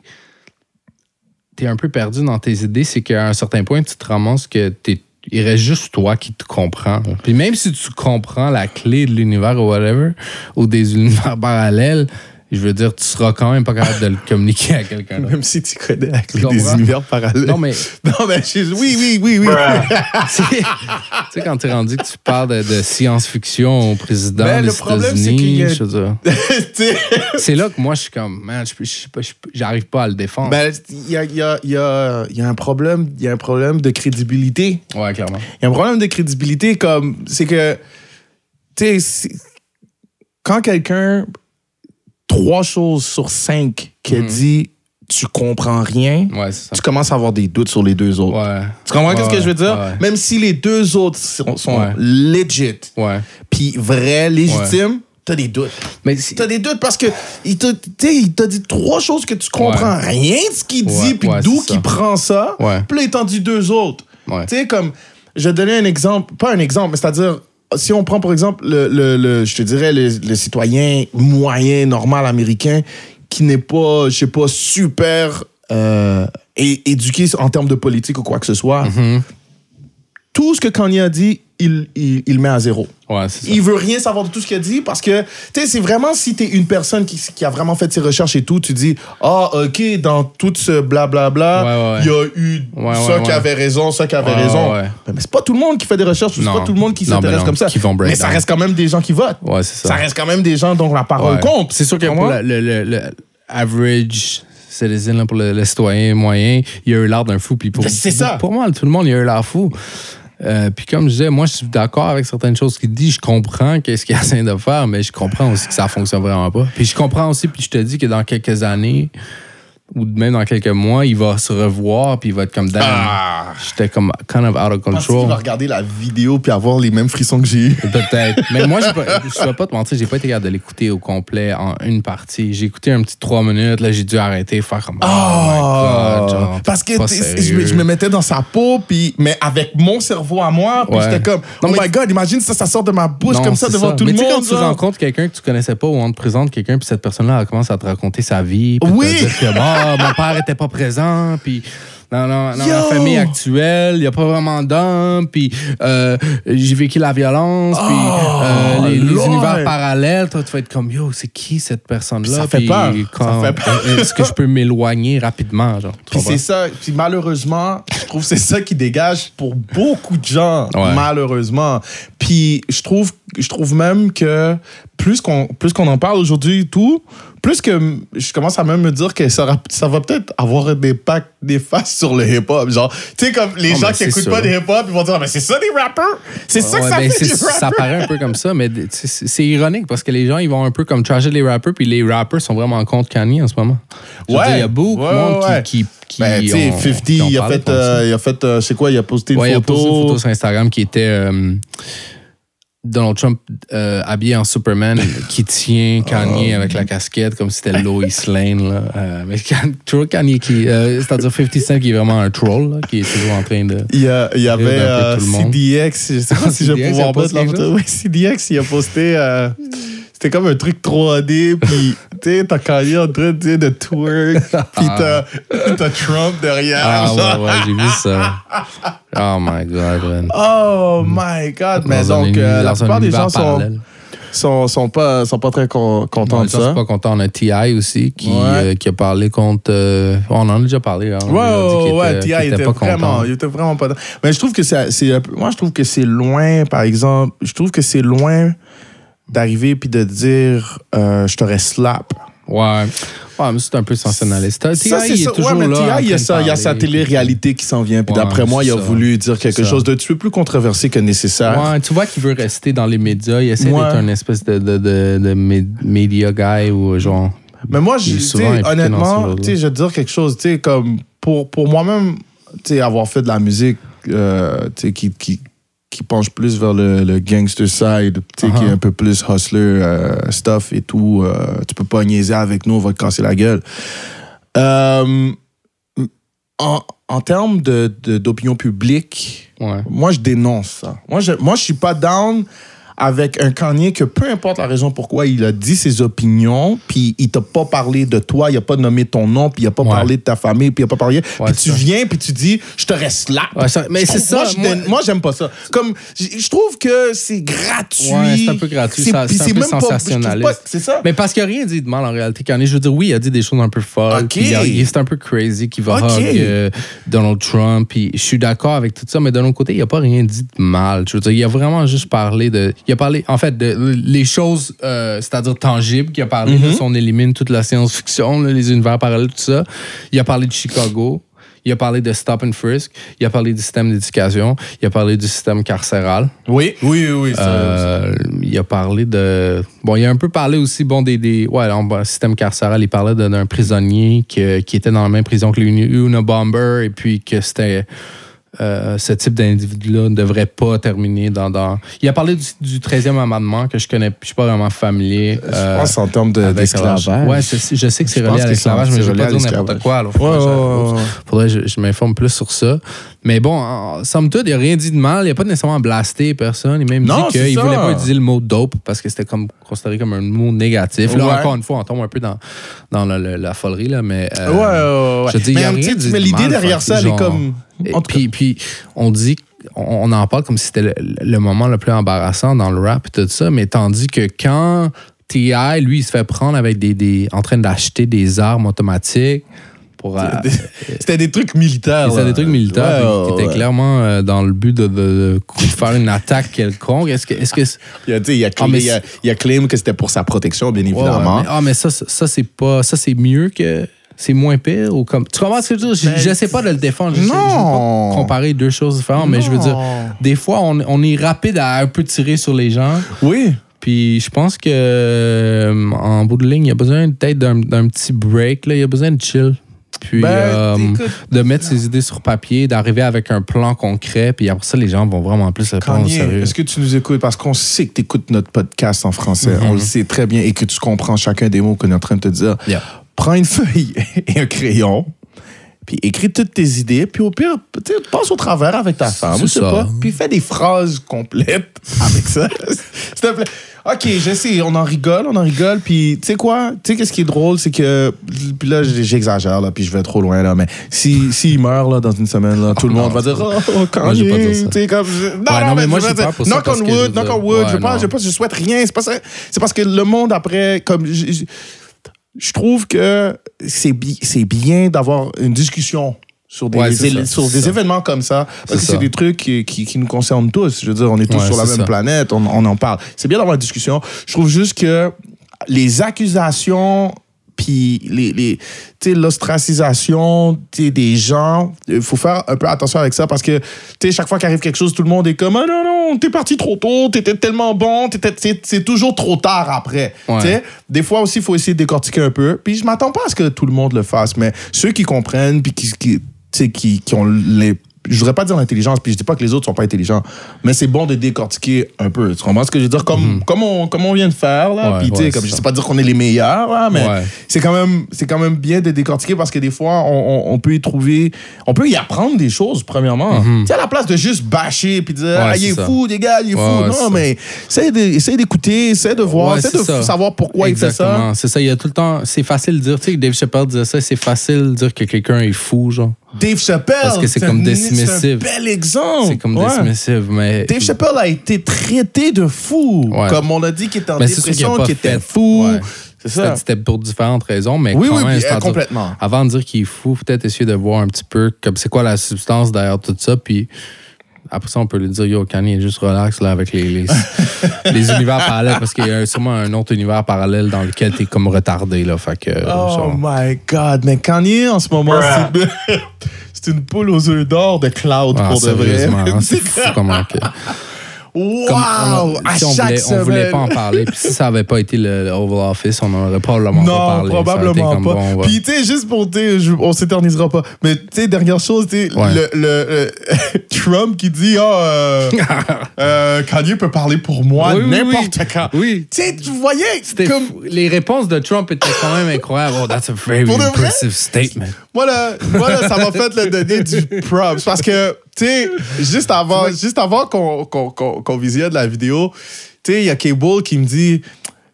t'es un peu perdu dans tes idées, c'est qu'à un certain point, tu te ramasses que t'es, il reste juste toi qui te comprends. Puis même si tu comprends la clé de l'univers ou whatever, ou des univers parallèles, je veux dire, tu seras quand même pas capable de le communiquer à quelqu'un d'autre.
Même si tu connais avec les- des univers parallèles.
Non, mais
Non, mais je- oui, oui, oui, oui.
tu sais, quand t'es rendu que tu parles de, de science-fiction au président
Ben,
des États-Unis,
a-
je veux dire. C'est là que moi, je suis comme, man, j'arrive pas à le défendre.
ben, il y a, y, a, il y, a, il y a un problème, il y a un problème de crédibilité.
ouais, clairement.
Il y a un problème de crédibilité comme c'est que tu sais, quand quelqu'un, trois choses sur cinq qui a
Mhm.
dit tu comprends rien,
Ouais, ça.
tu commences à avoir des doutes sur les deux autres.
Ouais.
Tu comprends qu'est-ce que
Ouais,
je veux dire?
ouais.
Même si les deux autres sont, sont
Ouais.
legit,
Ouais.
puis vrais, légitimes, t'as des doutes.
Mais si-
T'as des doutes parce que il t'a il dit trois choses que tu comprends rien de ce qu'il dit,
Ouais,
puis
ouais,
d'où qu'il prend ça.
Ouais.
Puis là, il t'en dit deux autres.
Ouais.
Tu sais, comme, je vais donner un exemple, pas un exemple, mais c'est-à-dire, si on prend par exemple, le, le- le- je te dirais, le, le citoyen moyen, normal américain, qui n'est pas, je sais pas, super euh, éduqué en termes de politique ou quoi que ce soit,
Mhm.
tout ce que Kanye a dit, il, il, il met à zéro.
Ouais, ça.
Il veut rien savoir de tout ce qu'il a dit parce que, tu sais, c'est vraiment si t'es une personne qui, qui a vraiment fait ses recherches et tout, tu dis, ah, ok, dans tout ce blablabla,
Ouais, ouais, ouais.
il y a eu ça qui avait raison, ça qui avait raison.
ouais.
Mais c'est pas tout le monde qui fait des recherches, c'est pas tout le monde qui s'intéresse
mais
comme ça. mais ça reste quand même des gens qui votent.
Ça.
Ça reste quand même des gens dont la parole compte.
C'est sûr que
Tu
pour
comprends?
le, le- le- average citizen, là, pour le, le citoyen moyen, il a eu l'air d'un fou. Puis pour,
Ben, c'est ça.
Pour moi, tout le monde, il a eu l'air fou. Euh, puis comme je disais, moi, je suis d'accord avec certaines choses qu'il dit. Je comprends qu'est-ce qu'il essaie de faire, mais je comprends aussi que ça fonctionne vraiment pas. Puis je comprends aussi, puis je te dis que dans quelques années, ou même dans quelques mois, il va se revoir, puis il va être comme, damn,
Ah.
j'étais comme kind of out of control.
va regarder la vidéo puis avoir les mêmes frissons que j'ai eu.
Peut-être. Mais moi, pas- je ne vais pas te mentir, j'ai pas été capable de l'écouter au complet en une partie. J'ai écouté un petit trois minutes, là, j'ai dû arrêter, faire comme. Oh, my God, genre,
parce que je, je me mettais dans sa peau, puis, mais avec mon cerveau à moi, puis
Ouais.
j'étais comme,
Non,
oh
mais-
my god, imagine ça, ça sort de ma bouche
Non,
comme ça devant tout
mais
le monde.
quand tu rencontres quelqu'un que tu connaissais pas ou on te présente quelqu'un, puis cette personne-là elle commence à te raconter sa vie. Puis
Oui.
Ah, mon père était pas présent, puis. Dans, la famille actuelle, il n'y a pas vraiment d'hommes, puis euh, j'ai vécu la violence, puis
Oh,
euh, les, univers parallèles. Toi, tu vas être comme, yo, c'est qui cette personne-là?
Ça fait peur.
quand-
Ça fait peur.
Est-ce que je peux m'éloigner rapidement? Genre,
Puis c'est ça. Puis malheureusement, je trouve que c'est ça qui dégage pour beaucoup de gens,
Ouais.
malheureusement. Puis je trouve, je trouve même que plus qu'on plus qu'on en parle aujourd'hui et tout, plus que je commence à même me dire que ça, ça va peut-être avoir des packs néfastes sur le hip-hop. Genre, tu sais, comme les
Oh,
gens
mais
qui
c'est
écoutent pas des hip-hop, ils vont dire, mais c'est ça des rappers? C'est ça que
Ouais,
ça
ben,
fait
c'est-
des
ça
rappers?
paraît un peu comme ça, mais c'est c'est ironique parce que les gens, ils vont un peu comme trasher les rappers, puis les rappers sont vraiment contre Kanye en ce moment. Je
Ouais.
Il y a beaucoup
Ouais,
de monde qui, qui, qui
Ben, tu sais,
ont-
50,
qui ont
il a fait,
ça.
euh, il a fait, euh, sais quoi, il a posté une
Ouais, il a
photo.
posté une photo sur Instagram qui était euh, Donald Trump euh, habillé en Superman qui tient Kanye avec la casquette comme si c'était Lois Lane. Là. Euh, mais toujours Kanye qui. euh, C'est-à-dire 50 Cent qui est vraiment un troll, là, qui est toujours en train de.
Il y, a- il y avait. CDX, je sais pas si je vais pouvoir mettre la photo. Oui, CDX, il a posté. C'était comme un truc 3D, puis tu sais, t'as Kanye en train de twerk, puis t'as t'as Trump derrière.
Ah
genre.
ouais, ouais, j'ai vu ça. Oh my god, man.
Oh my god! Mais
Dans
donc, euh, la plupart des gens sont,
parallèle.
sont, sont, pas, sont pas très con- contents
Non,
de
gens sont
ça.
pas contents. On a T.I. aussi qui,
Ouais.
euh, qui a parlé contre. euh, on en a déjà parlé. Hein,
Ouais, ouais,
était-
T.I.
qu'il
était,
pas
vraiment,
content.
il était vraiment pas. Mais je trouve que c'est, moi je trouve que c'est loin, par exemple, je trouve que c'est loin d'arriver puis de dire, euh, je t'aurais slap.
Ouais. Ouais, mais c'est un peu sensationnaliste. T.I.
Ça, c'est ça.
toujours
Ouais, mais T.I., il y a ça, il y a sa télé-réalité qui s'en vient. Puis
Ouais,
d'après moi, il a
ça.
voulu dire quelque chose de tu plus controversé que nécessaire.
Ouais, tu vois qu'il veut rester dans les médias. Il essaie
Ouais.
d'être un espèce de, de, de, media guy ou genre.
Mais moi, je- honnêtement, je vais te dire quelque chose, comme pour, pour moi-même, avoir fait de la musique, euh, qui, qui, qui penche plus vers le, le gangster side, tu sais, qui est
Uh-huh.
un peu plus hustler euh, stuff et tout, euh, tu peux pas niaiser avec nous, on va te casser la gueule. Euh, en, en termes de, de- d'opinion publique,
Ouais.
moi, je dénonce ça. Moi, je, moi, je suis pas down avec un Kanye que peu importe la raison pourquoi il a dit ses opinions, puis il t'a pas parlé de toi, il a pas nommé ton nom, puis il a pas
Ouais.
parlé de ta famille, puis il a pas parlé.
Ouais,
puis tu
ça.
viens, puis tu dis, je te reste là.
Ouais, ça- mais c'est ça,
Moi, je
moi-
j'aime pas ça. Comme, je trouve que c'est gratuit.
Ouais, c'est un peu gratuit, c'est un peu sensationnaliste.
C'est ça?
Mais parce qu'il n'a rien dit de mal en réalité. Kanye, je veux dire, oui, il a dit des choses un peu folles.
Ok.
puis il a- il- C'est un peu crazy qu'il va
Ok.
hug euh, Donald Trump. Puis je suis d'accord avec tout ça, mais d'un autre côté, il n'a pas rien dit de mal. Je veux dire, il a vraiment juste parlé de. Il a parlé, en fait, de les choses, euh, c'est-à-dire tangibles, qu'il a parlé.
Mhm.
là, si on élimine toute la science-fiction, les univers parallèles, tout ça. Il a parlé de Chicago. Il a parlé de stop and frisk, il a parlé du système d'éducation, il a parlé du système carcéral.
Oui, oui, oui. oui,
Euh, il a parlé de. Bon, il a un peu parlé aussi bon, des. des ouais, bas, système carcéral, il parlait d'un prisonnier qui, qui était dans la même prison que l'Una Bomber et puis que c'était. Euh, ce type d'individu-là ne devrait pas terminer dans, dans- Il a parlé du, du 13e amendement que je connais, je suis pas vraiment familier.
je
euh,
pense en termes de- d'esclavage.
Ouais, c'est- je sais que c'est relié à l'esclavage, mais je veux pas
relié à
dire n'importe quoi.
Ouais,
Faudrait, que je- faudrait que je, je m'informe plus sur ça. Mais bon, en somme toute, il n'a rien dit de mal. Il n'a pas nécessairement blasté personne. Il a même
Non,
dit qu'il voulait pas utiliser le mot dope parce que c'était comme considéré comme un mot négatif. Là,
Ouais.
encore une fois, on tombe un peu dans, dans la, la- la folerie, là, mais. euh,
Ouais, ouais, ouais.
je dis, a
mais,
de
l'idée derrière ça, elle est comme.
Et
en
puis, puis on dit, on, en parle comme si c'était le, le moment le plus embarrassant dans le rap et tout ça, mais tandis que quand T.I., lui, il se fait prendre avec des, des en train d'acheter des armes automatiques pour. euh,
C'était des trucs militaires.
c'était des trucs militaires
Ouais,
qui étaient
ouais.
clairement euh, dans le but de, de- de faire une attaque quelconque. Est-ce que. Est-ce que
Il a, il a,
Ah, mais
il a, il a claim que c'était pour sa protection, bien évidemment.
mais- ah, mais ça, ça, ça, c'est pas. Ça, c'est mieux que. C'est moins pire ou comme. Tu comprends ce que je veux dire? Je- Je sais pas de le défendre. Je, sais- je veux
Non.
pas comparer deux choses différentes, mais je veux dire, des fois, on, on est rapide à un peu tirer sur les gens.
Oui.
Puis je pense que euh, en bout de ligne, il y a besoin peut-être d'un d'un petit break. Là. Il y a besoin de chill. Puis
Ben,
euh, de mettre ses idées sur papier, d'arriver avec un plan concret. Puis après ça, les gens vont vraiment plus le prendre au sérieux.
est-ce que tu nous écoutes? Parce qu'on sait que tu écoutes notre podcast en français.
Mhm.
On le sait très bien et que tu comprends chacun des mots qu'on est en train de te dire.
Yeah.
Prends une feuille et un crayon, puis écris toutes tes idées, puis au pire, passe au travers avec ta femme, je sais pas, puis fais des phrases complètes avec ça. S'il te plaît. OK, je sais, on en rigole, on en rigole, puis tu sais quoi? Tu sais qu'est-ce qui est drôle, c'est que, puis là, j'exagère, là, puis je vais trop loin, là, mais s'il si, meurt, là, dans une semaine, là, tout le
non,
monde va dire, oh, tu sais, comme... je- Non,
Ouais, non, mais moi,
je
pour
Knock on wood, knock on wood, je
Ouais,
souhaite rien, c'est parce que le monde, après, comme... je- je- trouve que c'est bi- bien d'avoir une discussion sur des,
Ouais, ça,
sur des événements comme ça. Parce que
C'est
des trucs qui, qui- qui nous concernent tous. Je veux dire, on est tous
Ouais,
sur la même
ça.
planète, on, on en parle. C'est bien d'avoir une discussion. Je trouve juste que les accusations puis les, les l'ostracisation des gens il faut faire un peu attention avec ça parce que chaque fois qu'arrive quelque chose tout le monde est comme ah non non t'es parti trop tôt t'étais tellement bon c'est toujours trop tard après
Ouais.
des fois aussi il faut essayer de décortiquer un peu puis je m'attends pas à ce que tout le monde le fasse mais ceux qui comprennent puis qui qui, qui, qui ont les je voudrais pas dire l'intelligence, puis je dis pas que les autres sont pas intelligents, mais c'est bon de décortiquer un peu. Tu comprends ce que je veux dire? Comme, comme, on, comme on vient de faire, là.
Mhm. Ouais,
puis, tu sais, comme je sais pas dire qu'on est les meilleurs, là, mais
Ouais.
c'est quand même quand même bien de décortiquer parce que des fois on, on- on peut y trouver on peut y apprendre des choses premièrement tu sais à la place de juste bâcher puis dire ah, il
Mhm.
est fou les gars il est fou non mais essaye d'écouter essaye de voir essaye de
ça.
savoir pourquoi il fait ça.
C'est ça. Il y a tout le temps. C'est facile de dire. Tu sais, Dave Chappelle disait ça. C'est facile de dire que quelqu'un est fou, genre.
Dave Chappelle
Parce que c'est
un-
comme
c'est un bel exemple
C'est comme
Ouais.
dismissive, mais.
Dave Chappelle a été traité de fou
Ouais.
comme on a dit qu'il était en
Mais qu'il
dépression qu'il était fou
Ouais.
c'est ça
C'était pour différentes raisons, mais
oui
quand
oui
même, dire-
complètement
avant de dire qu'il est fou, peut-être essayer de voir un petit peu comme c'est quoi la substance derrière tout ça, puis après ça, on peut lui dire, yo, Kanye, juste relax là, avec les, les, les univers parallèles, parce qu'il y a sûrement un autre univers parallèle dans lequel t'es comme retardé, là. Fait que.
Oh
genre,
my God, mais Kanye en ce moment, c'est c'est une poule aux œufs d'or de cloud
ah,
pour de vrai.
hein, c'est fou comment que.
Wow!
On, si on voulait, on
semaine.
voulait pas en parler. Puis si ça avait pas été le, le Oval Office, on n'aurait probablement
non,
pas parlé.
Probablement pas.
bon,
Puis, tu sais, juste pour, tu on s'éternisera pas. Mais, tu sais, dernière chose, tu sais,
Ouais.
le, le, Trump qui dit, ah, euh, euh, Kanye peut parler pour moi
Oui, oui,
n'importe
oui.
quand.
Oui.
Tu sais, tu voyais,
C'était
comme,
fou. Les réponses de Trump étaient quand même incroyables. Oh, that's a very impressive statement.
Voilà, voilà, ça m'a fait le donner du props. Parce que, tu sais, juste avant, juste avant qu'on qu'on- qu'on- qu'on visionne la vidéo, tu sais, il y a Cable qui me dit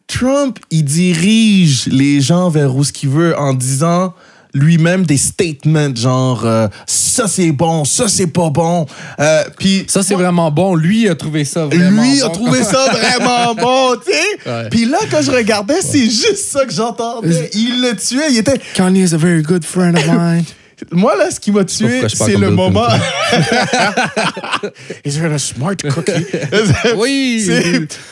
Trump, il dirige les gens vers où ce qu'il veut en disant lui-même des statements genre euh, ça c'est bon, ça c'est pas bon. Euh, Puis
Ça, c'est vraiment bon. Lui a trouvé ça vraiment
lui a
bon.
trouvé ça vraiment bon, tu sais. Puis là, quand je regardais, c'est juste ça que j'entendais. Il le tuait, il était
Kanye is a very good friend of mine.
Moi, là, ce qui m'a tué, c'est le moment. Is there a smart cookie?
Oui.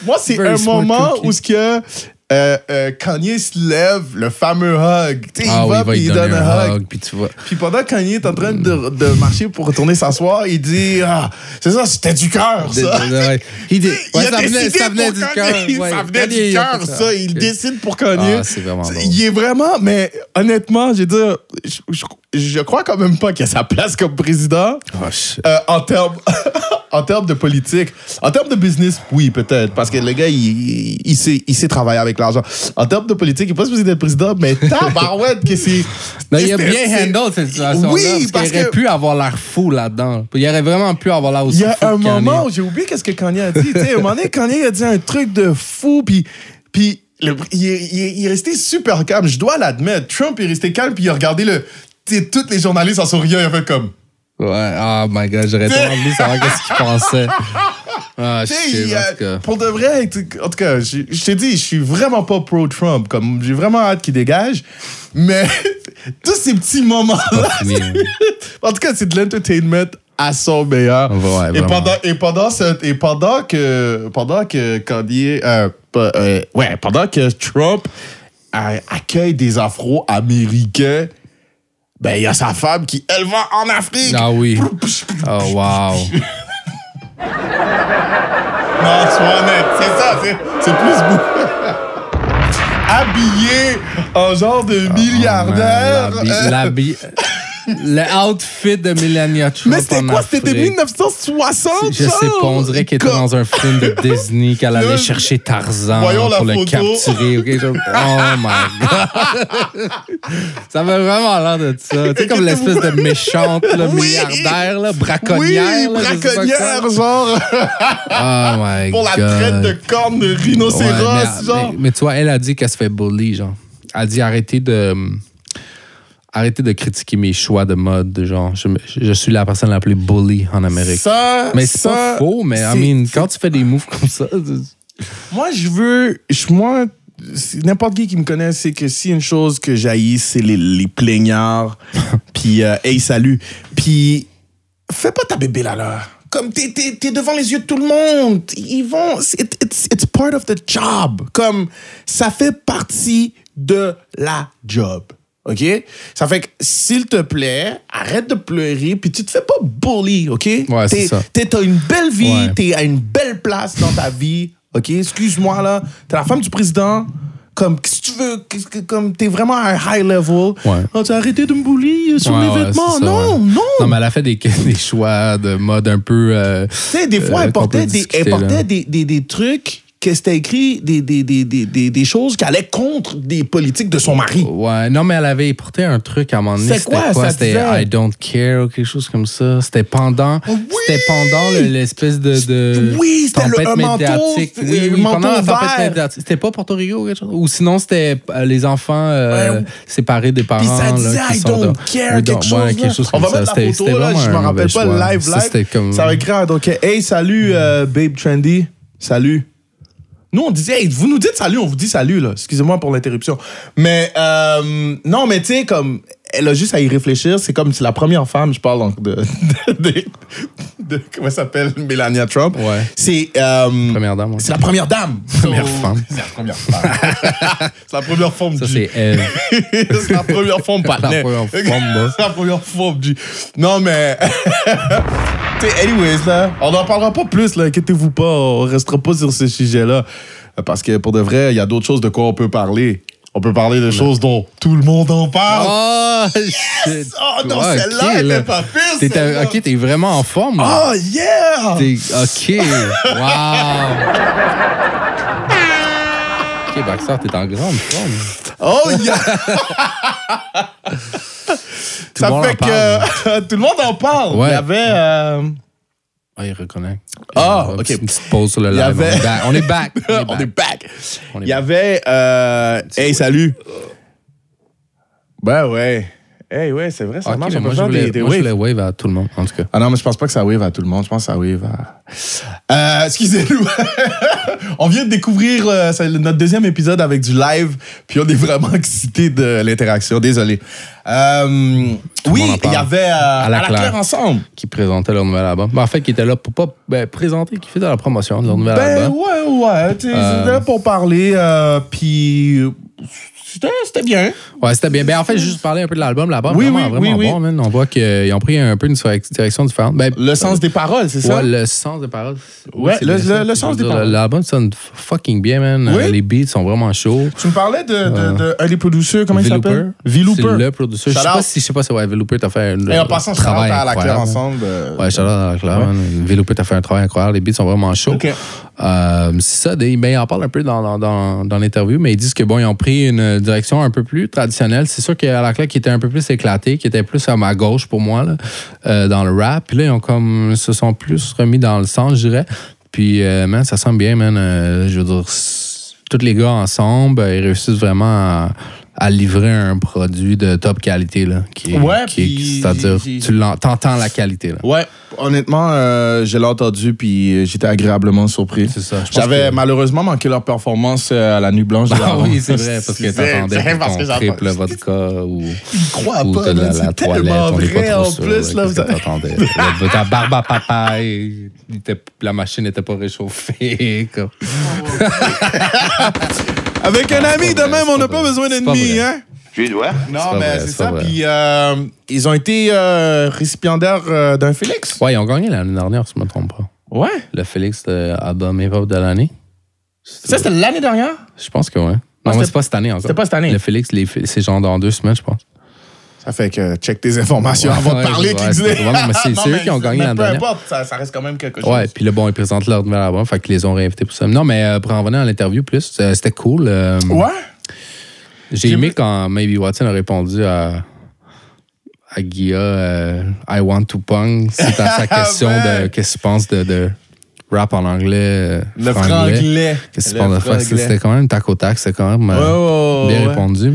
Moi, c'est un moment
cookie.
où ce que euh, euh, Kanye se lève, le fameux hug.
Ah
il
oui,
va, puis
lui
il donne
un
hug.
hug, puis tu vois.
Puis pendant que Kanye est en train de, de marcher pour retourner s'asseoir, il dit Ah, c'est ça, c'était du cœur, ça.
Ouais. Il dit- ouais,
a
ça venait, ça venait
pour
du
Kanye.
cœur. ouais.
Ça venait
Kanye,
du cœur, ça. Il décide pour Kanye.
Ah, c'est vraiment drôle.
Il est vraiment, mais honnêtement, je veux dire, je, je- je crois quand même pas qu'il a sa place comme président
Oh,
euh, en termes en termes de politique. En termes de business, oui, peut-être, parce que le gars, il, il, il sait, il sait travailler avec l'argent. En termes de politique, il n'est pas supposé être président, mais tabarouette que c'est...
Il a bien handle cette situation-là.
Oui, parce
parce qu'il aurait
que-
pu avoir l'air fou là-dedans. Il aurait vraiment pu avoir l'air aussi
Il y a
fou
un moment où j'ai oublié qu'est-ce que Kanye a dit. À un moment donné, Kanye a dit un truc de fou, puis, puis le- il, il il est resté super calme. Je dois l'admettre. Trump est resté calme, puis il a regardé le. Tous les journalistes en souriant, il a fait comme.
Ouais, oh my god, j'aurais tellement voulu savoir qu'est-ce qu'il pensait. Ah,
sais, pour de vrai, en tout cas, je, je t'ai dit, je suis vraiment pas pro-Trump. Comme, j'ai vraiment hâte qu'il dégage. Mais tous ces petits moments-là,
hein.
en tout cas, c'est de l'entertainment à son meilleur.
Ouais,
et, pendant, et, pendant ce- et pendant que pendant que Kanye, euh, euh, ouais, pendant que Trump euh, accueille des Afro-Américains, ben il y a sa femme qui elle va en Afrique.
Ah oui. Oh wow.
Non, sois honnête, c'est ça, c'est, plus beau. Habillé en genre de milliardaire.
Oh, man, l'habi- l'habi- Le outfit de Melania Trump
mais c'était quoi? C'était
Afrique.
1960?
Je sais pas, on dirait qu'elle était dans un film de Disney, qu'elle allait chercher Tarzan
voyons
pour le
photo.
capturer. Oh my god. ça avait vraiment l'air de ça. Tu sais, comme l'espèce de méchante là,
Oui.
milliardaire, là,
Oui,
braconnière. là, pas
braconnière, genre,
Oh my
pour la
god.
traite de cornes de
Ouais,
rhinocéros,
mais,
genre.
mais- mais tu vois, elle a dit qu'elle se fait bully, genre. Elle a dit arrêtez de. Arrêtez de critiquer mes choix de mode, genre. Je, suis la personne la plus bully en Amérique.
Ça,
mais c'est pas faux, mais I mean, quand tu fais des moves comme ça.
Moi, je veux. je- Moi, n'importe qui qui me connaît, c'est que si une chose que j'haïs, c'est les, les plaignards. Puis, euh, hey, salut. Puis, fais pas ta bébé là, là. Comme t'es, t'es devant les yeux de tout le monde. Ils vont. It's, it's, it's part of the job. Comme ça fait partie de la job. OK? Ça fait que, s'il te plaît, arrête de pleurer, puis tu te fais pas bully, OK?
Ouais, c'est ça.
T'as une belle vie,
Ouais.
t'es à une belle place dans ta vie. OK? Excuse-moi, là. T'es la femme du président. Comme, qu'est-ce que tu veux? Comme, t'es vraiment à un high level.
Ouais.
Oh, t'as arrêté de me bully sur
Ouais,
les
ouais,
vêtements?
ça,
non, non.
Non, mais elle a fait des, des choix de mode un peu. euh,
Tu sais, des fois,
euh,
elle portait, des, elle portait des, des, des trucs que c'était écrit, des, des, des, des, des, choses qui allaient contre des politiques de son mari.
Ouais, non, mais elle avait porté un truc à un moment donné.
C'était quoi, ça
C'était
disait?
I don't care ou quelque chose comme ça. C'était pendant.
Oui!
C'était pendant le- l'espèce de, de.
Oui, c'était le- un manteau,
médiatique.
euh,
Oui, oui,
manteau
pendant la tempête
vert.
médiatique. C'était pas Porto Rico ou quelque chose? Ou sinon, c'était euh, les enfants euh,
Ouais.
séparés des parents.
Puis ça
là,
disait
qui
I
sont
don't
de-
care, quelque
don't-
chose.
ouais,
là.
quelque chose
On va
ça.
mettre la
C'était-
photo, là, je me rappelle pas
choix.
live,
Ça,
live. Ça va écrire, donc, hey, salut, euh, Babe Trendy. Salut. Nous, on disait, hey, vous nous dites salut, on vous dit salut, là. Excusez-moi pour l'interruption. Mais, euh, non, mais tu sais, comme, elle a juste à y réfléchir. C'est comme c'est la première femme, je parle donc de. de, de- de- comment s'appelle? Melania Trump.
Ouais.
C'est. euh,
Première dame, ouais.
C'est la première dame.
Première
So-
femme.
C'est la première femme. c'est la première femme
Ça,
du-
c'est elle.
c'est la première forme partner.
première forme.
C'est la première forme du. Non, mais. Anyways, là, on n'en parlera pas plus, là. Inquiétez-vous pas. On restera pas sur ce sujet-là. Parce que pour de vrai, il y a d'autres choses de quoi on peut parler. On peut parler de choses dont tout le monde en parle.
Oh, shit.
Oh non, celle-là, elle
là.
est pas pire.
T'es-. Ok, t'es vraiment en forme. là.
Oh, yeah!
T'es- Ok. Wow. Ok, Baxter, t'es en grande forme.
Oh, yeah!
Tout
Ça
le monde
fait
en parle.
que tout le monde en parle.
Ouais.
Il y avait. euh,
Ah, il reconnaît.
Ah, ok.
petite- Une petite pause sur le
y
live.
avait-
On est back. On est back.
on est back.
On est
Il y avait. euh, Hey, salut. Ben ouais. Hey, ouais, c'est vrai, ça marche. On
moi,
peut
je
faire
voulais,
des, des
moi, je
waves.
voulais wave à tout le monde, en tout cas.
Ah non, mais je pense pas que ça wave à tout le monde. Je pense que ça wave à. Euh, excusez-nous. on vient de découvrir euh, notre deuxième épisode avec du live, puis on est vraiment excité de l'interaction. Désolé. Euh, oui, il y avait euh, à,
la
la,
claire.
claire ensemble.
Qui présentait leur nouvel album. Ben, en fait, qui était là pour pas ben, présenter, qui faisait la promotion de leur nouvel
Ben
album.
ouais, ouais.
Euh,
C'était là pour parler, euh, puis c'était bien.
Ouais, c'était bien. Ben, en fait, juste parler un peu de l'album. L'album,
Oui,
vraiment,
oui,
vraiment
oui,
bon, man. On voit qu'ils ont pris un peu une direction différente. Ben,
Le sens des paroles, c'est ça?
Ouais, le sens des paroles.
Ouais, le- le- le sens des paroles.
L'album sonne fucking bien, man. Euh, Les beats sont vraiment chauds.
Tu me parlais de, de, de un des producteurs, comment il s'appelle? V-Looper.
C'est le producer. Je sais pas si, je sais pas si, ouais, V-Looper t'a fait un
Et en passant,
travail
à la claire ensemble. euh,
Ouais, out à la claire. V-Looper t'a fait un travail incroyable. Les beats sont vraiment chauds. Euh, c'est ça, ben, ils en parlent un peu dans, dans, dans, l'interview, mais ils disent que bon, ils ont pris une direction un peu plus traditionnelle. C'est sûr qu'à la claque qui était un peu plus éclaté, qui était plus à ma gauche pour moi, là, euh, dans le rap. Puis là, ils ont comme se sont plus remis dans le sens, je dirais. Puis, euh, man, ça semble bien, man. Euh, je veux dire, tous les gars ensemble, ils réussissent vraiment à, à livrer un produit de top qualité, là. Qui, est-
Ouais,
qui est- c'est-à-dire, tu t'entends la qualité, là.
Ouais, honnêtement, euh, je l'ai entendu puis j'étais agréablement surpris.
C'est ça.
J'avais
que-
malheureusement manqué leur performance euh, à la nuit blanche. de
Ah oui, c'est vrai, parce que t'attendais
parce
ton
que
triple vodka ou,
Ils croient
ou
pas,
de la, la toilette.
tellement
On n'est pas
vrai
trop
en
sûr,
plus.
là, que t'attendais? Ta barbe à papa, il était- la machine n'était pas réchauffée. comme.
Avec un ami de même, on n'a pas besoin d'ennemis, hein?
Tu dois.
Non, mais c'est ça. Puis euh, ils ont été euh, récipiendaires euh, d'un Félix.
Ouais, ils ont gagné l'année dernière, si je ne me trompe pas.
Ouais.
Le Félix de album hip-hop de l'année.
Ça, c'était l'année dernière?
Je pense que ouais.
Ah,
Non, mais
c'était-
c'est pas cette année encore.
c'était pas cette année.
Le Félix, les- c'est genre dans deux semaines, je pense.
Ça fait que check tes informations
Ouais,
avant de parler.
ouais, c'est- eux qui ont gagné
mais
l'année
Peu importe, ça, ça reste quand même quelque chose.
Ouais, puis là, bon, ils présentent leur nouvel album, fait qu'ils les ont réinvités pour ça. Non, mais euh, pour en revenir à l'interview plus, euh, c'était cool. euh,
Ouais?
J'ai aimé quand Maybe Watson a répondu à, à Guilla I want to pong. C'est à sa question
Ouais.
de qu'est-ce que tu penses de, de rap en anglais. euh,
Le
franglais. Qu'est-ce. C'était quand même tac au tac, c'était quand même euh, bien
ouais.
répondu.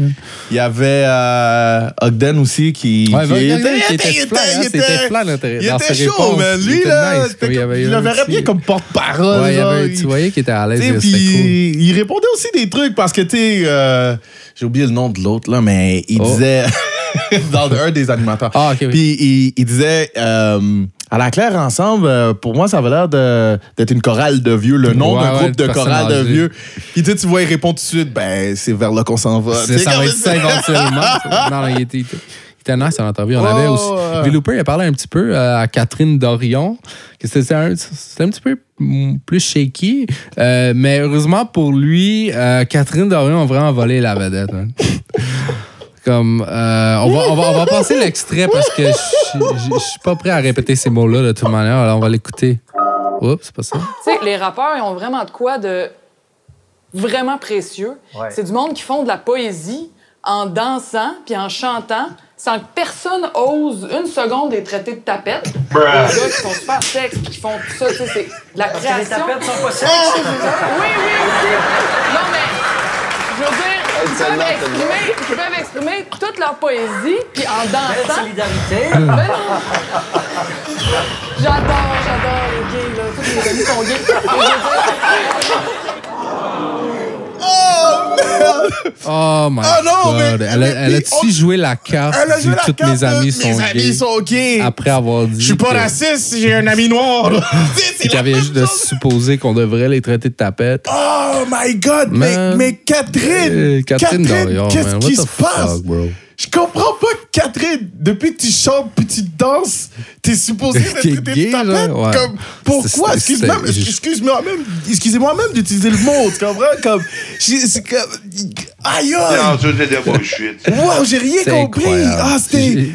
Il y avait euh, Ogden aussi qui.
Ouais,
qui
Ogden,
était-
qui était
il
fly, hein,
il était- Il était chaud.
Il
Lui,
était
là,
nice, il avait
il le verrait bien comme porte-parole.
Ouais, il avait-
il-
tu voyais qu'il était à l'aise, cool.
puis il répondait aussi des trucs parce que, tu sais, euh, j'ai oublié le nom de l'autre, là, mais il
Oh.
disait, dans un des animateurs,
Ah, ok, oui.
puis il, il disait, euh, à la claire ensemble, euh, pour moi, ça avait l'air de- d'être une chorale de vieux, le nom
Ouais,
d'un
ouais,
groupe de
de
chorale de
âgées.
vieux. Puis tu sais, tu vois, il répond tout de suite, ben, c'est vers là qu'on s'en va.
C'est-
Tu sais,
ça va
comme
être ça éventuellement. non, non, il était, il était- il était nice à l'interview. On avait aussi.
ouais.
V. Looper, il a parlé un petit peu euh, à Catherine Dorion. que C'était un, c'était un petit peu mm, plus shaky. Euh, mais heureusement pour lui, euh, Catherine Dorion a vraiment volé la vedette. hein. Comme, euh, on, va, on, va, on va passer l'extrait parce que je suis pas prêt à répéter ces mots-là de toute manière. Alors, on va l'écouter. Oups, c'est pas ça.
Tu sais, les rappeurs, ils ont vraiment de quoi de vraiment précieux.
Ouais.
C'est du monde qui font de la poésie en dansant puis en chantant sans que personne ose une seconde les traiter de tapettes. Les gars qui sont super sexes qui font tout ça, tu sais, c'est de la
Parce que les
création.
tapettes sont pas.
Oui, oui, aussi. Non, mais je veux dire, peuvent, exprimer, ils peuvent exprimer toute leur poésie puis en dansant.
solidarité.
Ben. J'adore, j'adore les gays, là. Tous mes amis sont gays. Veux dire,
Oh my
Ah non, mais-
god. elle
mais-
elle a-tu
on-
joué la carte
Elle a joué la
toutes
carte
mes amis sont
mes
gays
amis sont gays.
après avoir dit
Je suis pas
que-
raciste, j'ai un ami noir. même
juste de supposer qu'on devrait les traiter de tapettes.
Oh my God, mais, mais Catherine,
Euh, Catherine Dorion,
qu'est-ce qui se passe?
fuck, bro?
Je comprends pas, Catherine, depuis que tu chantes puis tu danses, t'es supposé traité
gay? Ouais.
Comme, pourquoi? Excuse-moi, même, excusez-moi même d'utiliser le mot, tu comprends? Comme, c'est comme, aïe. Wow, j'ai rien compris!
incroyable.
Ah, c'était.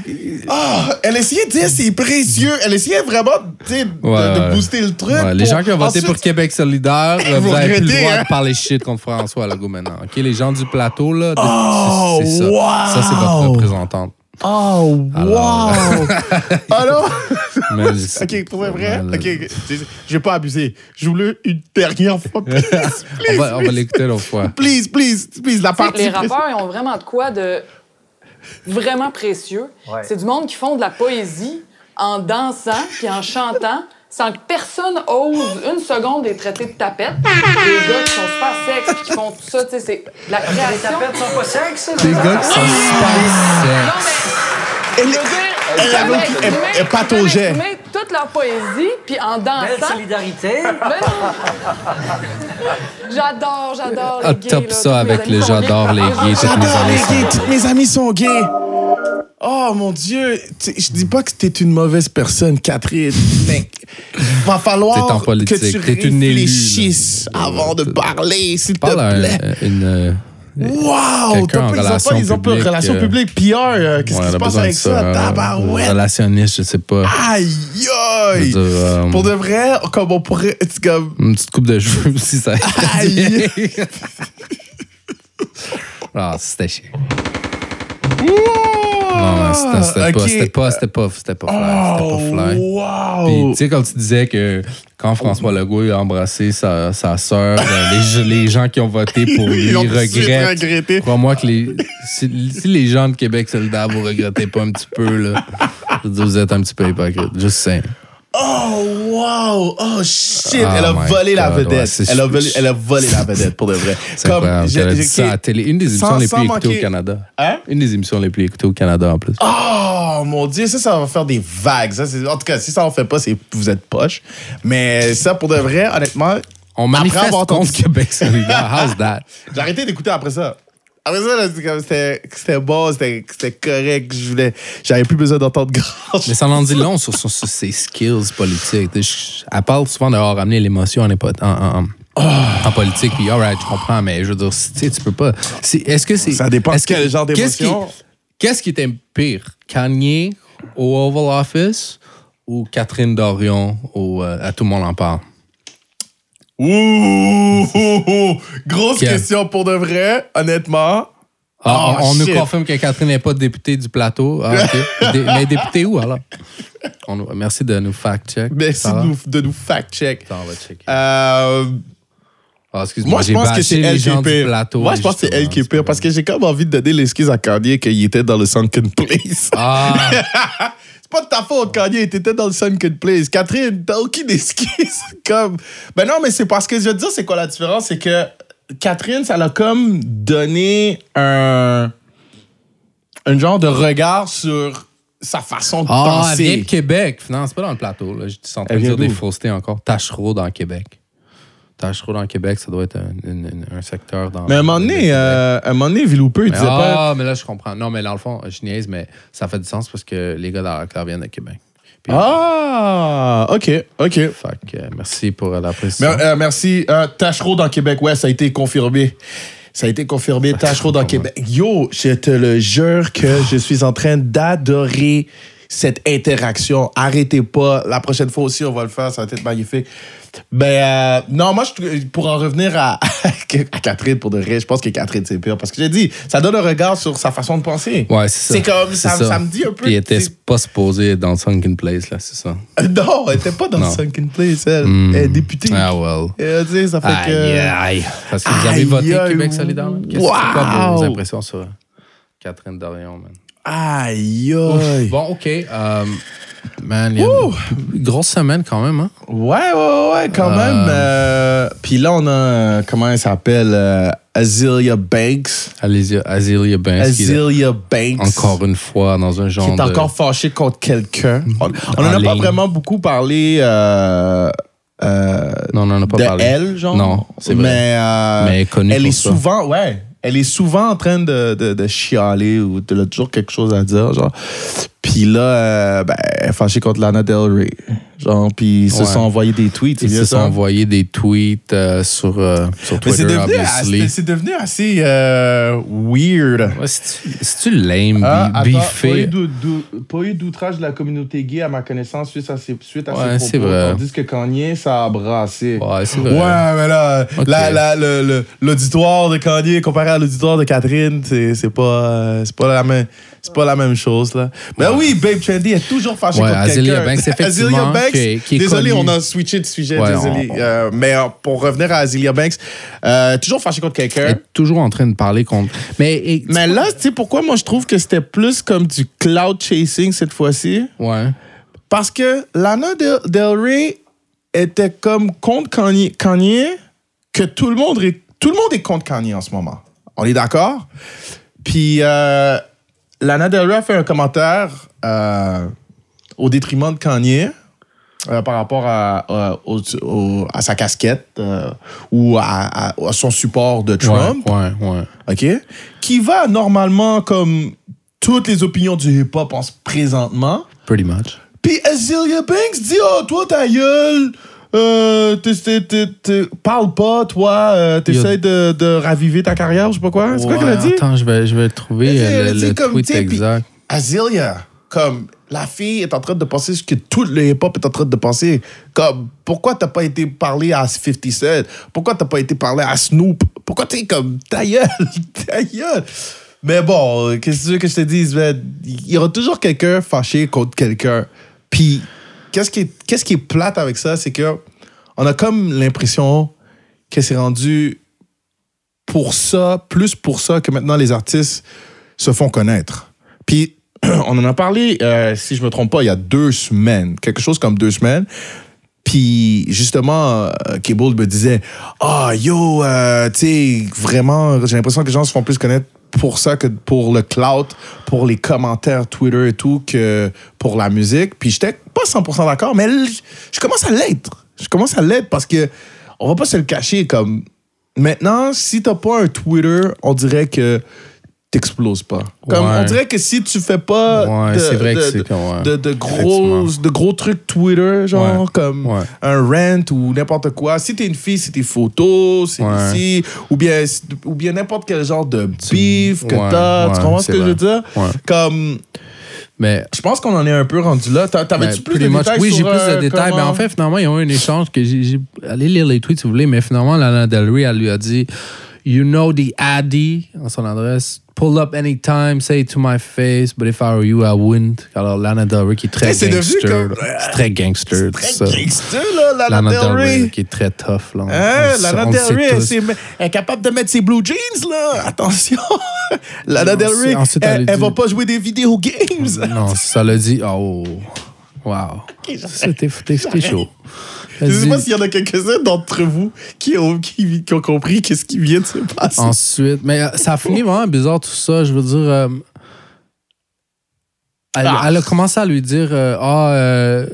Ah, elle essayait de dire c'est précieux. Elle essayait vraiment tu sais, de,
Ouais,
de
ouais.
booster le truc.
Ouais, les gens qui ont voté
Ensuite,
pour Québec solidaire, euh,
Vous
vous avez plus le droit
hein?
de parler shit contre François Legault maintenant. OK? Les gens du plateau, là, de-
Oh,
c'est ça.
wow!
Ça, c'est votre représentante.
Oh, wow! Alors. Ok, pour vrai? Ok, vais pas abuser. Je voulais une dernière fois. Please,
on
please,
va, on va
please,
l'écouter l'autre fois.
please, please, please, la partie.
les rappeurs, ils ont vraiment de quoi de vraiment précieux.
Ouais.
C'est du monde qui font de la poésie en dansant puis en chantant sans que personne ose une seconde les traiter de tapettes. Des gars qui sont super sexes puis qui font tout ça, tu sais, c'est de la
Les
création.
tapettes sont pas sexes,
Des gars qui sont super
Non,
sex.
mais... veux dire,
elle pataugeait.
toute leur poésie, puis en
Belle
dansant...
solidarité.
Mais non. J'adore, j'adore les
Ah,
gays.
top
là.
ça avec le
sont
j'adore les gays.
J'adore
amies
les gays. Toutes mes amis sont gays. Oh mon Dieu. Je dis pas que t'es une mauvaise personne, Catherine. Mais va falloir que tu
T'es une élue,
réfléchisses avant de parler, s'il te
à
plaît.
un- une. euh,
Wow! T'as pas- Ils ont pas, ils ont pas
publique,
relation
euh,
publique. PR, euh, qu'est-ce
ouais,
qui se passe avec ça?
euh,
Tabarouette!
Relationniste, je sais pas.
Aïe, aïe!
dire, euh,
Pour de vrai, comme on pourrait. comme.
Une petite coupe de cheveux aussi, ça.
Aïe!
Ah, c'était chiant. Non, non, c'était c'était pas,
Ok.
c'était pas, c'était pas, c'était pas fly. C'était pas fly.
Oh,
Puis,
wow!
tu sais, comme tu disais que quand François Legault a embrassé sa, sa sœur, ben, les, les gens qui ont voté pour lui regrettent. Crois-moi que les, si, si les gens de Québec solidaire vous regrettez pas un petit peu, là, je veux dire, vous êtes un petit peu hypocrite. Juste saying.
Oh, wow! Oh, shit!
Oh
elle a volé la
God,
vedette. elle, a volé, elle a volé la vedette, pour de vrai.
C'est incroyable.
j'ai-
dit ça à la télé. Une des émissions
sans-
les plus écoutées
manquer-
au Canada.
Hein?
Une des émissions les plus écoutées au Canada en plus.
Oh mon dieu, ça, ça va faire des vagues. Ça, en tout cas, si ça en fait pas, c'est vous êtes poche. Mais ça, pour de vrai, honnêtement,
On
Après
manifeste
avoir entendu
contre. Québec solidaire. How's that?
j'ai arrêté d'écouter après ça. Après ça, là, c'était comme- c'était c'était bon, c'était c'était correct. Je voulais, j'avais plus besoin d'entendre grand
Mais ça en dit long sur, sur- sur ses skills politiques. Tu sais, je- Elle parle souvent d'avoir ramené l'émotion en, épo- en, en- en- en politique. Puis, alright, je comprends, mais je veux dire, tu sais, tu peux pas. c'est- Est-ce que c'est.
Ça dépend
est-ce que-
quel genre
qu'est-ce qui-
d'émotion.
Qu'est-ce qui était pire? Kanye au Oval Office ou Catherine Dorion au, euh, à Tout le monde en parle?
Ouh, ouh, ouh. grosse question pour de vrai, honnêtement.
Ah,
Oh,
on, nous confirme que Catherine n'est pas députée du plateau. Ah. Dé- mais députée où, alors? On merci de nous fact-check.
Merci de nous, de nous fact-check.
Attends, on va checker.
Euh,
Ah,
moi, je pense que c'est elle qui est pire.
plateau.
Moi, je pense que c'est elle qui est pire parce que j'ai comme envie de donner l'excuse à Kanye qu'il était dans le Sunken Place.
Ah,
C'est pas de ta faute, Kanye, t'étais dans le Sunken Place. Catherine, t'as aucune excuse. comme... Ben non, mais c'est parce que je veux te dire, c'est quoi la différence? C'est que Catherine, ça l'a comme donné un... un genre de regard sur sa façon de
ah elle vient
penser.
de Québec. Non, c'est pas dans le plateau. Là. Je suis en train de dire des faussetés encore. Tachereau dans Québec. Tachereau dans Québec, ça doit être un, un- secteur dans.
Mais à un moment donné, euh, à un moment donné, Villoupeux, il
Mais
disait pas...
ah, mais là, je comprends. Non, mais dans le fond, je niaise, mais ça fait du sens parce que les gars d'Arclair viennent de Québec. Puis,
Ah, OK, OK.
Fait que, euh, merci pour euh, la précision.
Mer- euh, merci. Euh, Tachereau dans Québec, ouais, ça a été confirmé. Ça a été confirmé, Tachereau dans Québec. Yo, je te le jure que je suis en train d'adorer cette interaction. Arrêtez pas. La prochaine fois aussi, on va le faire. Ça va être magnifique. Ben, euh, non, moi, je, pour en revenir à, à Catherine, pour de vrai, je pense que Catherine, c'est pire. Parce que j'ai dit, ça donne un regard sur sa façon de penser.
Ouais, c'est ça.
C'est comme, ça, ça me dit un peu.
Puis il était pas supposé être dans le Sunken Place, là, c'est ça.
Non, elle était pas dans Sunken Place, elle.
Hmm.
Elle est députée.
Ah, well.
Euh, tu sais, ça fait
Aïe,
que.
aïe. Parce que vous avez
Aïe,
voté
aïe,
Québec solidaire. Qu'est-ce que c'est quoi vos
wow.
impressions sur Catherine Dorion, man?
Aïe, aïe.
Bon, OK. euh, man, y a une grosse semaine quand même, hein?
Ouais, ouais, ouais, quand
Euh.
même. euh, Puis là, on a, comment elle s'appelle? euh, Azealia Banks.
Azealia Banks,
Azealia Banks.
encore une fois dans un genre
Qui est
de...
encore fâchée contre quelqu'un. On
En
n'en a pas vraiment beaucoup parlé
Non, on n'en a pas
de
parlé.
elle, genre.
Non, c'est vrai.
Mais,
Mais
elle est souvent, ouais, elle est souvent en train de, de, chialer ou de a toujours quelque chose à dire, genre. Puis là, euh, ben, elle fâchée contre Lana Del Rey. Genre, puis ils se
Ouais.
sont envoyés des tweets.
Ils se sont envoyés des tweets euh, sur, euh, sur
Mais c'est
Twitter,
devenu, devenu assez euh, weird.
Ouais, C'est-tu lame,
Ah,
biffé?
pas eu d'outrage de la communauté gay à ma connaissance suite à ses, suite à
Ouais,
ses propos.
vrai.
Tandis que Kanye, ça a brassé.
Ouais, c'est vrai.
Ouais, mais là,
Ok.
la- la- le- le- l'auditoire de Kanye comparé à l'auditoire de Catherine, c'est c'est pas, euh, c'est pas, la même- c'est pas la même chose. Là. Mais oui, Babe Trendy est toujours fâchée
Ouais,
contre
Azealia
quelqu'un.
Banks, effectivement.
Azealia Banks,
qui est- qui est
désolé,
connu.
on a switché de sujet,
Ouais,
désolé.
on-
Euh, mais euh, pour revenir à Azealia Banks, euh, toujours fâché contre quelqu'un.
toujours en train de parler contre. Mais, et-
Mais là, tu sais pourquoi moi je trouve que c'était plus comme du cloud chasing cette fois-ci?
Ouais.
Parce que Lana Del, Del Rey était comme contre Kanye, Kanye, que tout le monde est, tout le monde est contre Kanye en ce moment. On est d'accord? Puis euh, Lana Del Rey a fait un commentaire euh, au détriment de Kanye. Euh, par rapport à, euh, au- au- à sa casquette euh, ou à, à- à son support de Trump.
Ouais, ouais, ouais.
OK? Qui va normalement comme toutes les opinions du hip-hop en présentement.
Pretty much.
Puis Azealia Banks dit Oh, toi, ta gueule, euh, t'es- parle pas, toi, euh, t'essayes de, de raviver ta carrière, je sais pas quoi. C'est quoi qu'elle a dit?
Attends, je vais, je vais trouver
Elle
le, le
comme,
tweet
puis-
exact.
Azealia, comme la fille est en train de penser ce que tout le hip-hop est en train de penser. Comme, pourquoi t'as pas été parlé à 50 Cent? Pourquoi t'as pas été parlé à Snoop? Pourquoi t'es comme, ta gueule, ta gueule? Mais bon, qu'est-ce que tu veux que je te dise? Il y aura toujours quelqu'un fâché contre quelqu'un. Puis, qu'est-ce qui, est, qu'est-ce qui est plate avec ça? C'est que on a comme l'impression que c'est rendu pour ça, plus pour ça que maintenant les artistes se font connaître. Puis, on en a parlé, euh, si je me trompe pas, il y a deux semaines, quelque chose comme deux semaines. Puis, justement, euh, Cable me disait Ah, yo, euh, tu sais, vraiment, j'ai l'impression que les gens se font plus connaître pour ça que pour le clout, pour les commentaires Twitter et tout, que pour la musique. Puis, j'étais pas 100% d'accord, mais je commence à l'être. Je commence à l'être parce que on va pas se le cacher comme Maintenant, si t'as pas un Twitter, on dirait que t'exploses pas. Comme,
Ouais.
On dirait que si tu fais pas
Ouais,
de,
que
de-
ouais.
gros, de gros trucs Twitter, genre comme un rant ou n'importe quoi. Si t'es une fille, c'est tes photos, c'est ici, ou bien, ou bien n'importe quel genre de beef que t'as. tu comprends ce que je veux dire? Comme,
Mais
je pense qu'on en est un peu rendu là. T'a- T'avais-tu plus de détails
Oui, j'ai plus de
euh,
détails. Mais en fait, finalement, ils ont eu un échange que j'ai. j'ai- Allez lire les tweets si vous voulez, mais finalement, Lana Del Rey, elle lui a dit You know the Addy, en son adresse. Pull up anytime, say it to my face, but if I were you, I wouldn't. Alors, Lana Del Rey, qui est très
Hey, c'est
gangster.
comme-.
C'est très gangster, tout
Très
ça.
gangster, là, Lana,
Lana
Del
Del Rey, qui est très tough. Là.
Hein, Lana Del Rey, elle, est capable de mettre ses blue jeans, là. Attention. Lana Del Rey,
Ensuite, elle
elle,
dit-
va pas jouer des vidéo games.
Non, ça l'a dit. Oh, wow. C'était chaud.
Je sais
Vas-y.
pas s'il y en a quelques-uns d'entre vous qui ont, qui, qui ont compris qu'est-ce qui vient de se passer.
Ensuite, mais euh, ça a fini vraiment bizarre tout ça. Je veux dire, euh, elle,
Ah.
elle a commencé à lui dire euh, Ah, euh,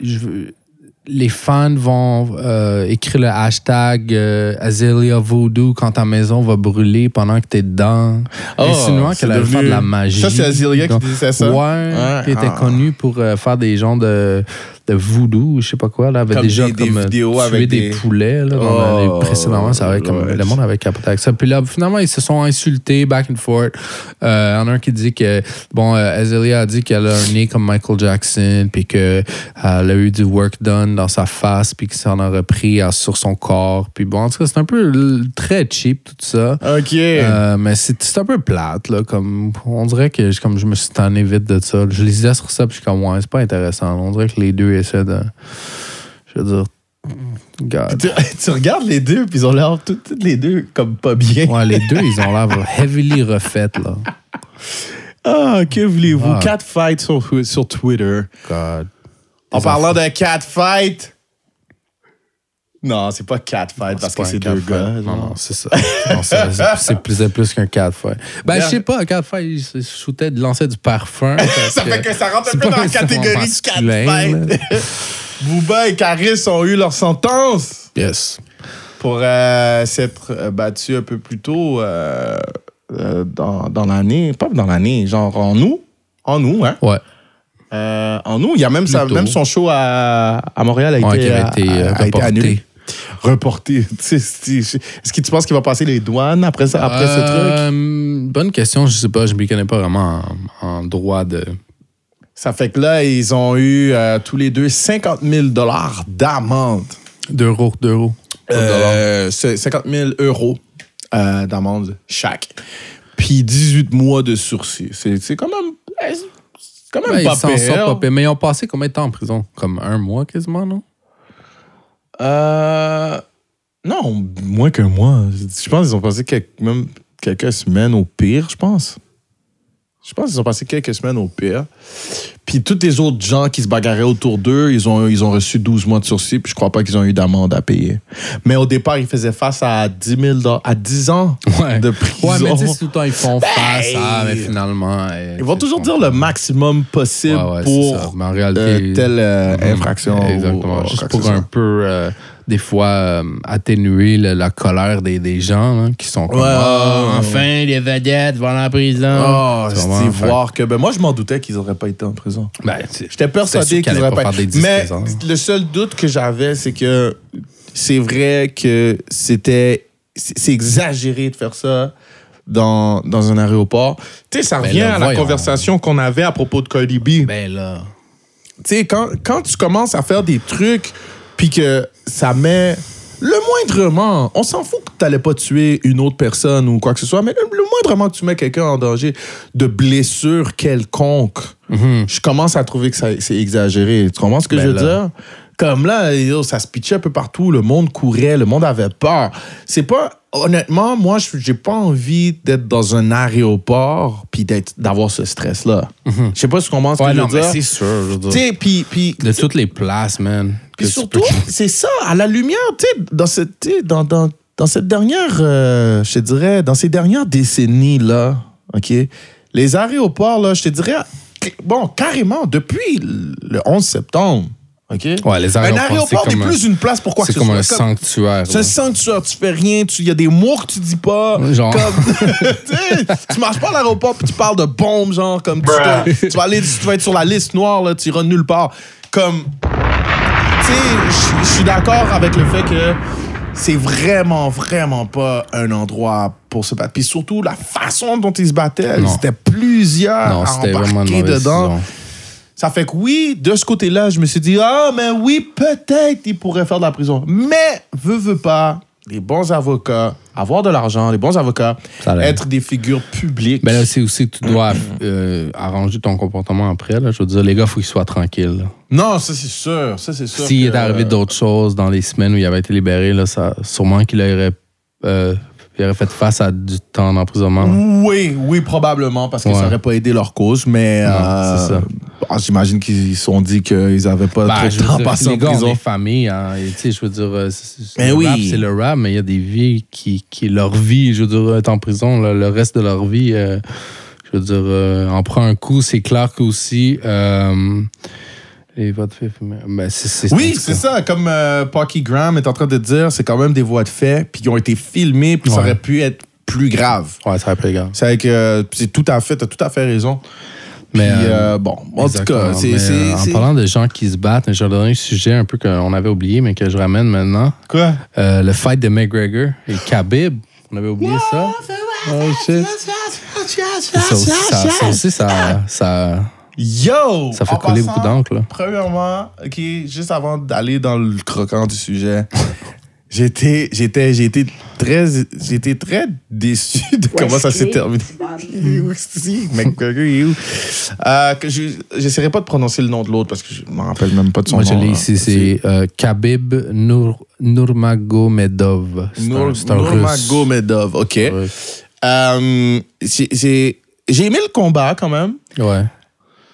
je veux- les fans vont euh, écrire le hashtag euh, Azalea Voodoo quand ta maison va brûler pendant que t'es dedans.
Oh,
Insinuant qu'elle allait faire de la
devenu-
magie.
Ça, c'est Azealia qui disait ça?
Ouais, qui était
ah.
connue pour euh, faire des genres de, de voodoo, je sais pas quoi. Là, elle avait
Comme
déjà
des- des
comme euh,
vidéos
tué
avec
des,
des-
poulets là,
Oh,
les- précédemment. Ça avait comme,
ouais.
le monde avait capoté avec ça. Puis là, finalement, ils se sont insultés back and forth. Il y en a un qui dit que, bon, Azealia a dit qu'elle a un nez comme Michael Jackson, puis qu'elle a eu du work done dans sa face, puis que ça en a repris sur son corps. Puis bon, en tout cas, c'est un peu très cheap tout ça.
OK.
Euh, mais c'est un peu plate, là. Comme, on dirait que je- comme je me suis tanné vite de ça. Je lisais sur ça, puis je suis comme, ouais, c'est pas intéressant. On dirait que les deux essaient de. Je veux dire. God.
tu, tu regardes les deux, puis ils ont l'air toutes, toutes les deux comme pas bien.
Ouais, les deux, ils ont l'air heavily refaites, là.
Ah, que voulez-vous?
Ah.
Catfight sur, sur Twitter.
God.
En
Les
parlant
enfants.
de catfight. Non, c'est pas catfight parce que c'est deux gars.
Non, non, c'est ça. Non, c'est- plus, plus qu'un catfight. Ben, je sais pas, un catfight, il se shootait, il lançait du parfum.
Ça fait que ça rentre un peu dans la catégorie
masculin,
catfight. Booba et Caris ont eu leur sentence
Yes.
pour euh, s'être euh, battus un peu plus tôt euh, dans, dans l'année. Pas dans l'année, genre en août. En août, hein?
Ouais.
Euh, en août, il y a même, sa-
Plutôt.
même son show à, à Montréal a
Ouais,
été, a-
euh,
a été
reporté.
annulé. Reporté. Est-ce que tu penses qu'il va passer les douanes après, ça, après ce truc?
Euh, Bonne question, je sais pas, je m'y connais pas vraiment en, en droit de.
Ça fait que là, ils ont eu euh, tous les deux 50 000 d'amende.
D'euros, d'euros.
Euh, c'est 50 000 euros euh, d'amende chaque. Puis 18 mois de sursis. C'est quand même. Quand même
Ouais,
pas
ils s'en sortent
pire.
pas pire. Mais ils ont passé combien de temps en prison? Comme un mois quasiment, non?
Euh, non, moins qu'un mois. Je pense qu'ils ont passé quelques, même quelques semaines au pire, je pense. Je pense qu'ils ont passé quelques semaines au pire. Puis tous les autres gens qui se bagarraient autour d'eux, ils ont, ils ont reçu 12 mois de sursis, puis je crois pas qu'ils ont eu d'amende à payer. Mais au départ, ils faisaient face à 10 000 dollars- à 10 ans
Ouais.
de prison.
Ouais, mais tu sais, tout le temps, ils font face à, mais finalement.
Ben, Ils vont toujours dire le maximum possible
Ouais, ouais,
pour
réalité.
euh, telle euh,
Mhm.
infraction.
Exactement.
ou
Juste pour un peu, euh, des fois, euh, atténuer la colère des, des gens hein, qui sont comme
Ouais,
Ah, enfin, les vedettes vont en prison.
Oh,
Tu
c'est?
Fait-
voir que. Ben, moi, je m'en doutais qu'ils n'auraient pas été en prison.
Ben,
J'étais persuadé qu'ils n'auraient pas.
pas disques
Mais
présents.
le seul doute que j'avais, c'est que c'est vrai que c'était. C'est exagéré de faire ça dans, dans un aéroport. Tu sais, ça
Ben
revient
là,
à la
voyons.
conversation qu'on avait à propos de B.
Ben là.
tu sais, quand, quand tu commences à faire des trucs, puis que ça met le moindrement, on s'en fout que tu n'allais pas tuer une autre personne ou quoi que ce soit, mais le, le moindrement que tu mets quelqu'un en danger de blessure quelconque, je commence à trouver que ça- c'est exagéré. Tu comprends ce que
Ben
je veux
là.
dire? Comme là, yo, ça se pitchait un peu partout, le monde courait, le monde avait peur. C'est pas. Honnêtement, moi, je- j'ai pas envie d'être dans un aéroport puis d'être- d'avoir ce stress-là. Je sais pas si tu comprends ce
Ouais,
que
non,
je veux
mais
dire.
c'est sûr. je veux dire. De toutes les places, man. Que
surtout, c'est ça, à la lumière, tu sais, dans cette, dans, dans, dans cette dernière, euh, je te dirais, dans ces dernières décennies-là, OK, les aéroports, là, je te dirais, bon, carrément, depuis le 11 septembre, OK?
Ouais, les
un
aéroports, c'est
aéroport n'est
comme un-
plus une place pour quoi que
C'est
ce
comme
soit.
un sanctuaire.
C'est un sanctuaire, tu fais rien, il y a des mots que tu dis pas.
Genre.
Comme, tu marches pas à l'aéroport puis tu parles de bombes, genre, comme tu, tu vas aller, tu vas être sur la liste noire, là, tu iras nulle part. Comme, je- suis d'accord avec le fait que c'est vraiment, vraiment pas un endroit pour se battre. Puis surtout, la façon dont ils se battaient, c'était plusieurs
Non,
à embarquer dedans. Ça fait que oui, de ce côté-là, je me suis dit, ah, mais oui, peut-être il pourrait faire de la prison. Mais, veux, veux pas, les bons avocats, avoir de l'argent, les bons avocats, être des figures publiques.
Ben là, c'est aussi que tu dois euh, arranger ton comportement après. Là. Je veux dire, les gars, il faut qu'ils soient tranquilles. là.
non, ça c'est sûr, ça c'est sûr.
S'il
que-
est arrivé d'autres choses dans les semaines où il avait été libéré, là, ça, sûrement qu'il aurait, euh, il aurait fait face à du temps d'emprisonnement.
Oui, oui, probablement, parce que
Ouais.
ça n'aurait pas aidé leur cause, mais
Non,
euh,
c'est ça.
ah, j'imagine qu'ils se sont dit qu'ils n'avaient pas
Ben,
trop
je
de
veux
temps
dire,
passé
les
en
gars
prison.
des familles. hein, et tu sais, je veux dire, euh, c'est- c'est-
Ben
le
oui.
rap, c'est le rap, mais il y a des vies qui, qui leur vie, je veux dire, être en prison, le reste de leur vie, euh, je veux dire, euh, en prend un coup. C'est clair qu'aussi, euh, les faits, ben, c'est, c'est-
Oui, c'est ça. Comme euh, Pocky Graham est en train de dire, c'est quand même des voix de fait, puis qui ont été filmées, puis ça aurait pu être plus grave.
Ouais, ça aurait grave.
C'est que euh, c'est tout à fait, t'as tout à fait raison.
Mais,
Puis,
euh,
euh, bon, en tout cas, c'est.
Mais,
c'est-
En parlant de gens qui se battent, j'ai donné un sujet un peu qu'on avait oublié, mais que je ramène maintenant.
Quoi?
Euh, le fight de McGregor et Khabib. On avait oublié ça. Oh shit. Ça aussi, ça, ça aussi, ça, ça,
Yo!
ça fait
passant,
beaucoup d'encre. là.
Premièrement, OK, juste avant d'aller dans le croquant du sujet, j'étais, j'étais, été très, été très déçu de comment ça s'est terminé. Il est où, si, McGregor, il est où? Euh, que je, j'essaierai pas de prononcer le nom de l'autre parce que je m'en rappelle même pas de son
Moi, je
nom.
l'ai ici. C'est euh, Khabib Nur, Nurmagomedov. C'est un-
Nour-
c'est un russe.
Nurmagomedov, OK.
Ouais.
Euh, j'ai, j'ai, j'ai aimé le combat quand même.
Ouais.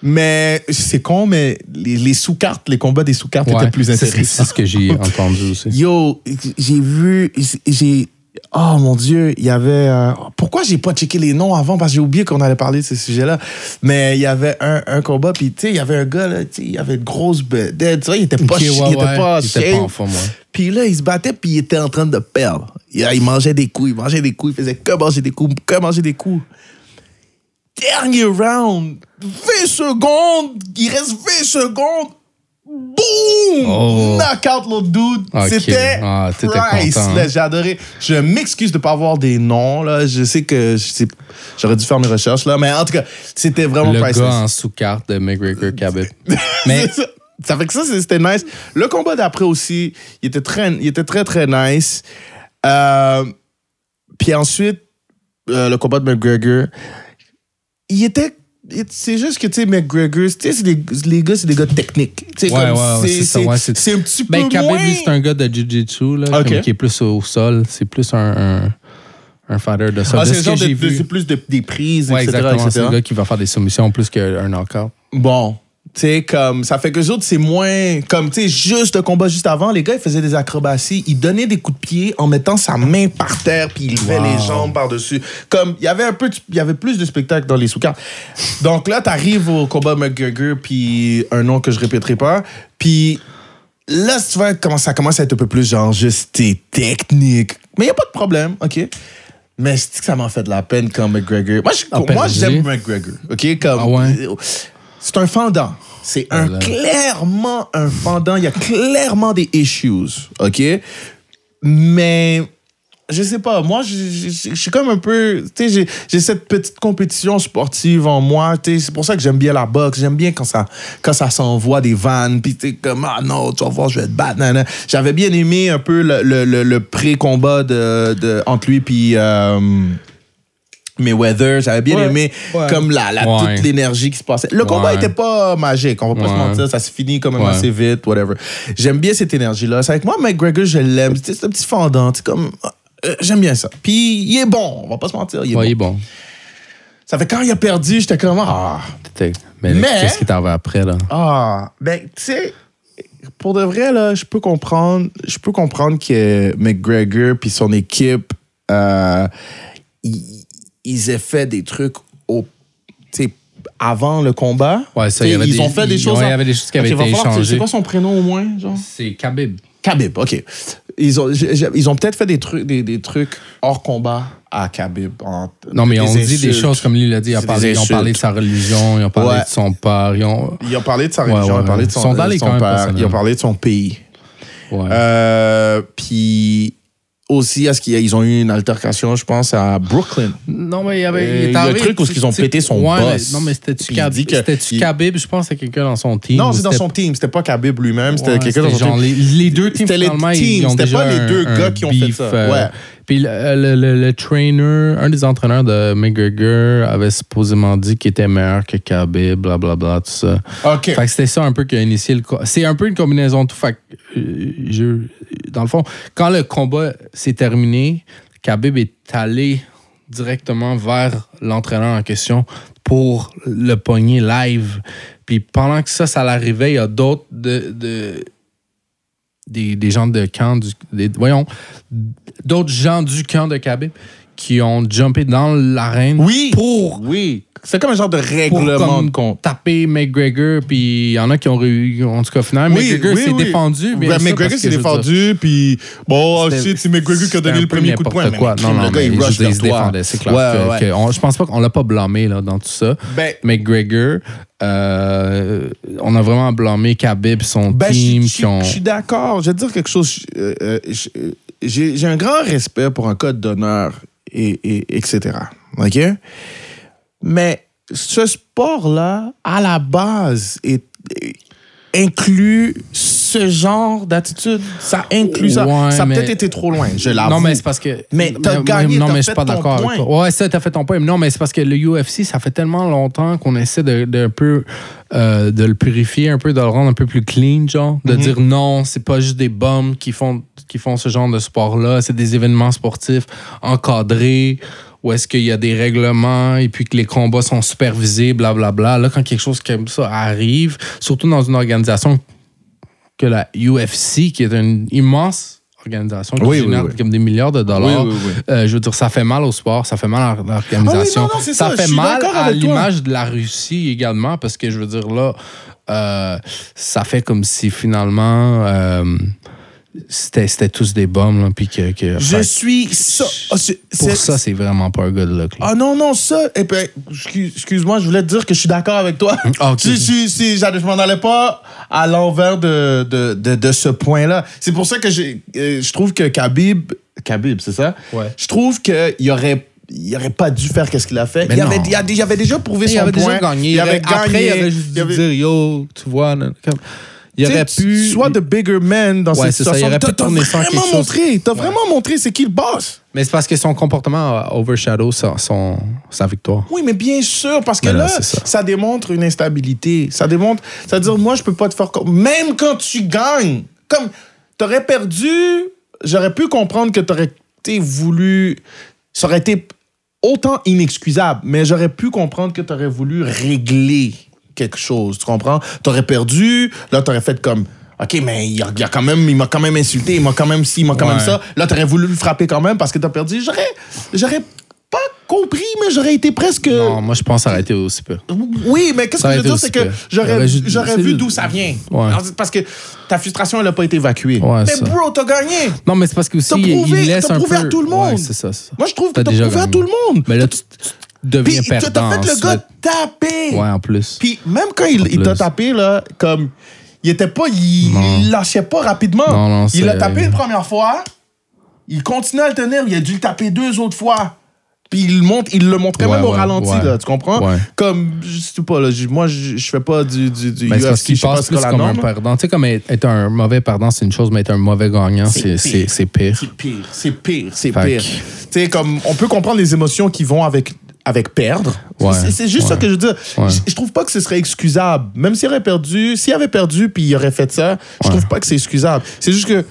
Mais c'est con, mais les, les sous-cartes, les combats des sous-cartes
Ouais.
étaient plus intéressants.
C'est ce que j'ai entendu aussi.
Yo, j'ai vu, j'ai. Oh mon Dieu, il y avait. euh, pourquoi j'ai pas checké les noms avant? Parce que j'ai oublié qu'on allait parler de ce sujet-là. Mais il y avait un, un combat, puis tu sais, il y avait un gars, là, tu sais, il avait une grosse bedaine, tu vois, il était pas,
Ok,
chi-
ouais,
il était
ouais.
pas
Il était pas en forme.
Puis là, il se battait, puis il était en train de perdre. Il, il mangeait des coups, il mangeait des coups, il faisait que manger des coups, que manger des coups. Dernier round, 20 secondes, il reste 20 secondes. Boum!
Oh.
Knockout l'autre dude.
Ok.
C'était
Ah, content, hein?
J'ai adoré. Je m'excuse de pas avoir des noms. Là. Je sais que j'aurais dû faire mes recherches. là, Mais en tout cas, c'était vraiment
Le
priceless.
gars en sous-carte de McGregor Khabib. Mais
ça. Ça fait que ça, c'était nice. Le combat d'après aussi, il était très, il était très, très nice. Euh, puis ensuite, euh, le combat de McGregor, il était c'est juste que, tu sais, McGregor, tu sais, c'est les gars, c'est des gars techniques.
Ouais,
comme
ouais,
c'est-
c'est ça,
c'est-
ouais, c'est-
c'est un petit peu
Ben, Khabib,
moins...
c'est un gars de Jiu-Jitsu, là,
Ok.
comme qui est plus au sol. C'est plus un, un, un fighter de ça.
Ah, c'est
ce
de, de- c'est plus de- des prises,
Ouais,
etc.,
exactement. C'est
etc.
le gars qui va faire des soumissions plus qu'un knockout.
Bon, sais, comme, ça fait que les autres, c'est moins, comme, tu sais, juste le combat juste avant, les gars, ils faisaient des acrobaties, ils donnaient des coups de pied en mettant sa main par terre, puis ils levaient
Wow.
les jambes par-dessus. Comme, il y avait un peu, il y avait plus de spectacles dans les sous-cartes. Donc là, t'arrives au combat McGregor, puis un nom que je répéterai pas, puis là, tu vois, comment ça commence à être un peu plus genre juste tes techniques. Mais il n'y a pas de problème, OK? Mais c'est que ça m'a fait de la peine quand McGregor? Moi, je- moi j'aime McGregor, OK? Comme,
Ah ouais?
C'est un fendant. C'est un
Voilà.
clairement un fendant. Il y a clairement des issues, OK? Mais je sais pas, moi, je suis comme un peu. Tu sais, j'ai- cette petite compétition sportive en moi. Tu sais, c'est pour ça que j'aime bien la boxe. J'aime bien quand ça, quand ça s'envoie des vannes. Puis, tu sais, comme, ah non, tu vas voir, je vais te battre. J'avais bien aimé un peu le, le- le- le pré-combat de, de- entre lui puis. euh, Mayweather, j'avais bien
Ouais.
aimé
Ouais.
comme la, la-
Ouais.
toute l'énergie qui se passait. Le combat
Ouais.
était pas magique, on va pas se mentir, ça s'est fini quand même
Ouais.
assez vite, whatever. J'aime bien cette énergie-là. C'est avec moi, McGregor, je l'aime. C'est un petit fendant, c'est comme. euh, J'aime bien ça. Puis il est bon, on va pas se mentir, il est
Ouais, il est
bon.
bon.
Ça fait quand il a perdu, j'étais comme ah.
Mais,
Mais-
qu'est-ce qui t'en va après, là?
ah, ben tu sais, pour de vrai là, je peux comprendre, je peux comprendre que McGregor puis son équipe, euh, ils aient fait des trucs au, avant le combat.
Ouais, ça, il y
T'sais,
avait
ils
des-
ont fait des
il-
choses.
il y avait des choses qui avaient
va
été échangées.
C'est quoi son prénom au moins?
C'est Khabib.
Khabib, ok. Ils ont, ils ont peut-être fait des trucs, des, des trucs hors combat à Khabib. en-
Non, mais on dit des
insultes.
choses comme lui l'a dit. Ils ont
C'est
parlé, ils ont parlé de
insultes.
sa religion, ils ont parlé
Ouais.
de son père. Ils ont...
Ils ont parlé de sa religion,
ouais,
ils ont parlé de son,
Ils sont les
son père, ils ont parlé de son pays. Euh, puis aussi, est-ce qu'ils ils ont eu une altercation, je pense, à Brooklyn?
Non, mais il y avait. Il
y a un truc où ils ont pété son
ouais,
boss.
mais- Non, mais c'était-tu Khabib?
dit que-
C'était-tu
il-
Khabib? Je pense c'était quelqu'un dans son team.
Non, c'est dans son team. C'était pas Khabib lui-même, c'était
Ouais,
quelqu'un dans son
genre
team.
Les, les deux teams,
C'était les
finalement,
teams,
ils ont
c'était
déjà
pas les deux gars qui ont fait
beef,
ça.
euh,
Ouais.
Puis le, le, le- le trainer, un des entraîneurs de McGregor avait supposément dit qu'il était meilleur que Khabib, blablabla, tout ça.
OK.
Fait que c'était ça un peu qui a initié le C'est un peu une combinaison de tout. Fait que, euh, je- dans le fond, quand le combat s'est terminé, Khabib est allé directement vers l'entraîneur en question pour le pogner live. Puis pendant que ça, ça l'arrivait, il y a d'autres de, de- des, des gens de camp du des- voyons d'autres gens du camp de Khabib qui ont jumpé dans l'arène
Oui.
pour
Oui. C'est comme un genre de règlement de compte.
taper McGregor, puis il y en a qui ont eu, en tout cas, finalement, McGregor s'est défendu. bien
Ouais,
sûr,
McGregor s'est défendu, puis bon, shit, c'est McGregor qui a donné le premier coup de poing.
quoi. Non, non,
le gars, il rush
se défendait. C'est clair
Ouais,
que,
ouais.
que on- je pense pas qu'on l'a pas blâmé là, dans tout ça.
Ben,
McGregor, euh, on a vraiment blâmé Khabib, son
Ben,
team,
je
qui ont...
je suis d'accord. Je vais te dire quelque chose. euh, euh, j'ai un grand respect pour un code d'honneur, et, et, etc. OK? Mais ce sport-là, à la base, est, est- inclut ce genre d'attitude. Ça inclut ça.
Ouais,
ça a
mais-
peut-être été trop loin, je l'avoue.
Non, mais c'est parce que.
Mais t'as gagné,
Non, mais je
fait
suis pas
ton
d'accord. Ouais, ça, t'as fait ton point. Non, mais c'est parce que le UFC, ça fait tellement longtemps qu'on essaie de, de un peu euh, de le purifier un peu, de le rendre un peu plus clean, genre. De dire non, c'est pas juste des bums qui font, qui font ce genre de sport-là. C'est des événements sportifs encadrés où est-ce qu'il y a des règlements et puis que les combats sont supervisés, blablabla. Là, quand quelque chose comme ça arrive, surtout dans une organisation que la UFC, qui est une immense organisation qui
Oui,
génère
oui.
comme des milliards de dollars. Euh, je veux dire, ça fait mal au sport, ça fait mal à l'organisation.
Ah ça,
fait mal à l'image de la Russie également, parce que je veux dire, là, euh, ça fait comme si finalement euh, c'était tous des bombes, là, puis que. que-
Je
fait-
suis ça. ah,
pour ça, c'est vraiment pas un good look. là.
Ah non, non, ça. Et puis, excuse- excuse-moi, je voulais te dire que je suis d'accord avec toi.
Ah, ok.
Si, si, je m'en allais pas à l'envers de, de, de, de ce point-là. C'est pour ça que euh, je trouve que Khabib. Khabib, c'est ça?
Ouais.
Je trouve qu'il aurait. Il aurait pas dû faire qu'est-ce qu'il a fait.
Mais
il, avait, il, a- il avait déjà prouvé
Il
son
avait
point.
déjà gagné.
Il avait
Après,
gagné.
il avait juste
Il avait-
dire Yo, tu vois. comme- Il aurait pu-
Soit the bigger man dans
Ouais,
cette
c'est ça, il
situation.
aurait pu tourner ça
vraiment
quelque chose.
montré. T'as vraiment montré c'est qui le boss.
Mais c'est parce que son comportement overshadow sa, son, sa victoire.
Oui, mais bien sûr, parce que
là,
ça.
ça.
démontre une instabilité. Ça démontre. C'est-à-dire, moi, je peux pas te faire. Même quand tu gagnes, comme t'aurais perdu, j'aurais pu comprendre que t'aurais été voulu. Ça aurait été autant inexcusable, mais j'aurais pu comprendre que t'aurais voulu régler quelque chose. Tu comprends? T'aurais perdu, là, t'aurais fait comme. OK, mais il, a, il a quand même, il m'a quand même insulté, il m'a quand même ci, il m'a quand même ça. Là, t'aurais voulu le frapper quand même parce que t'as perdu. J'aurais, j'aurais pas compris, mais j'aurais été presque.
Non, moi, je pense arrêter aussi peu.
Oui, mais qu'est-ce que je veux dire, c'est que j'aurais,
J'aurais
vu d'où ça vient.
Ouais.
Parce que ta frustration, elle n'a pas été évacuée.
Ouais,
mais
ça.
bro, t'as gagné.
Non, mais c'est parce que aussi,
T'as prouvé-
il laisse
t'as
un
prouvé
peu...
à tout le monde.
Ouais, c'est ça.
Moi, je trouve que
T'as
prouvé à tout le monde.
Mais là, tu, tu deviens
Puis t'as
perdant.
fait le gars taper.
Ouais, en plus.
Puis même quand il, il t'a tapé, là, comme. Il était pas. Il, lâchait pas rapidement.
Non, non,
il l'a tapé une première fois. Il continue à le tenir. Il a dû le taper deux autres fois. Puis il, monte, il le montrait
Ouais,
même au
ouais,
ralenti,
ouais.
là, tu comprends? Comme, je sais pas, là, moi, je, je fais pas du, du, du
Ben, c'est parce
UFC,
qu'il
pas
passe plus
la
comme un
norme.
perdant. Tu sais, comme être un mauvais perdant, c'est une chose, mais être un mauvais gagnant,
C'est pire.
c'est- pire.
C'est pire, c'est pire, Tu sais, comme, on peut comprendre les émotions qui vont avec, avec perdre.
Ouais,
C'est- juste ça que je veux dire.
Ouais.
Je, je trouve pas que ce serait excusable. Même s'il aurait perdu, s'il avait perdu puis il aurait fait ça, je
Ouais.
trouve pas que c'est excusable. C'est juste que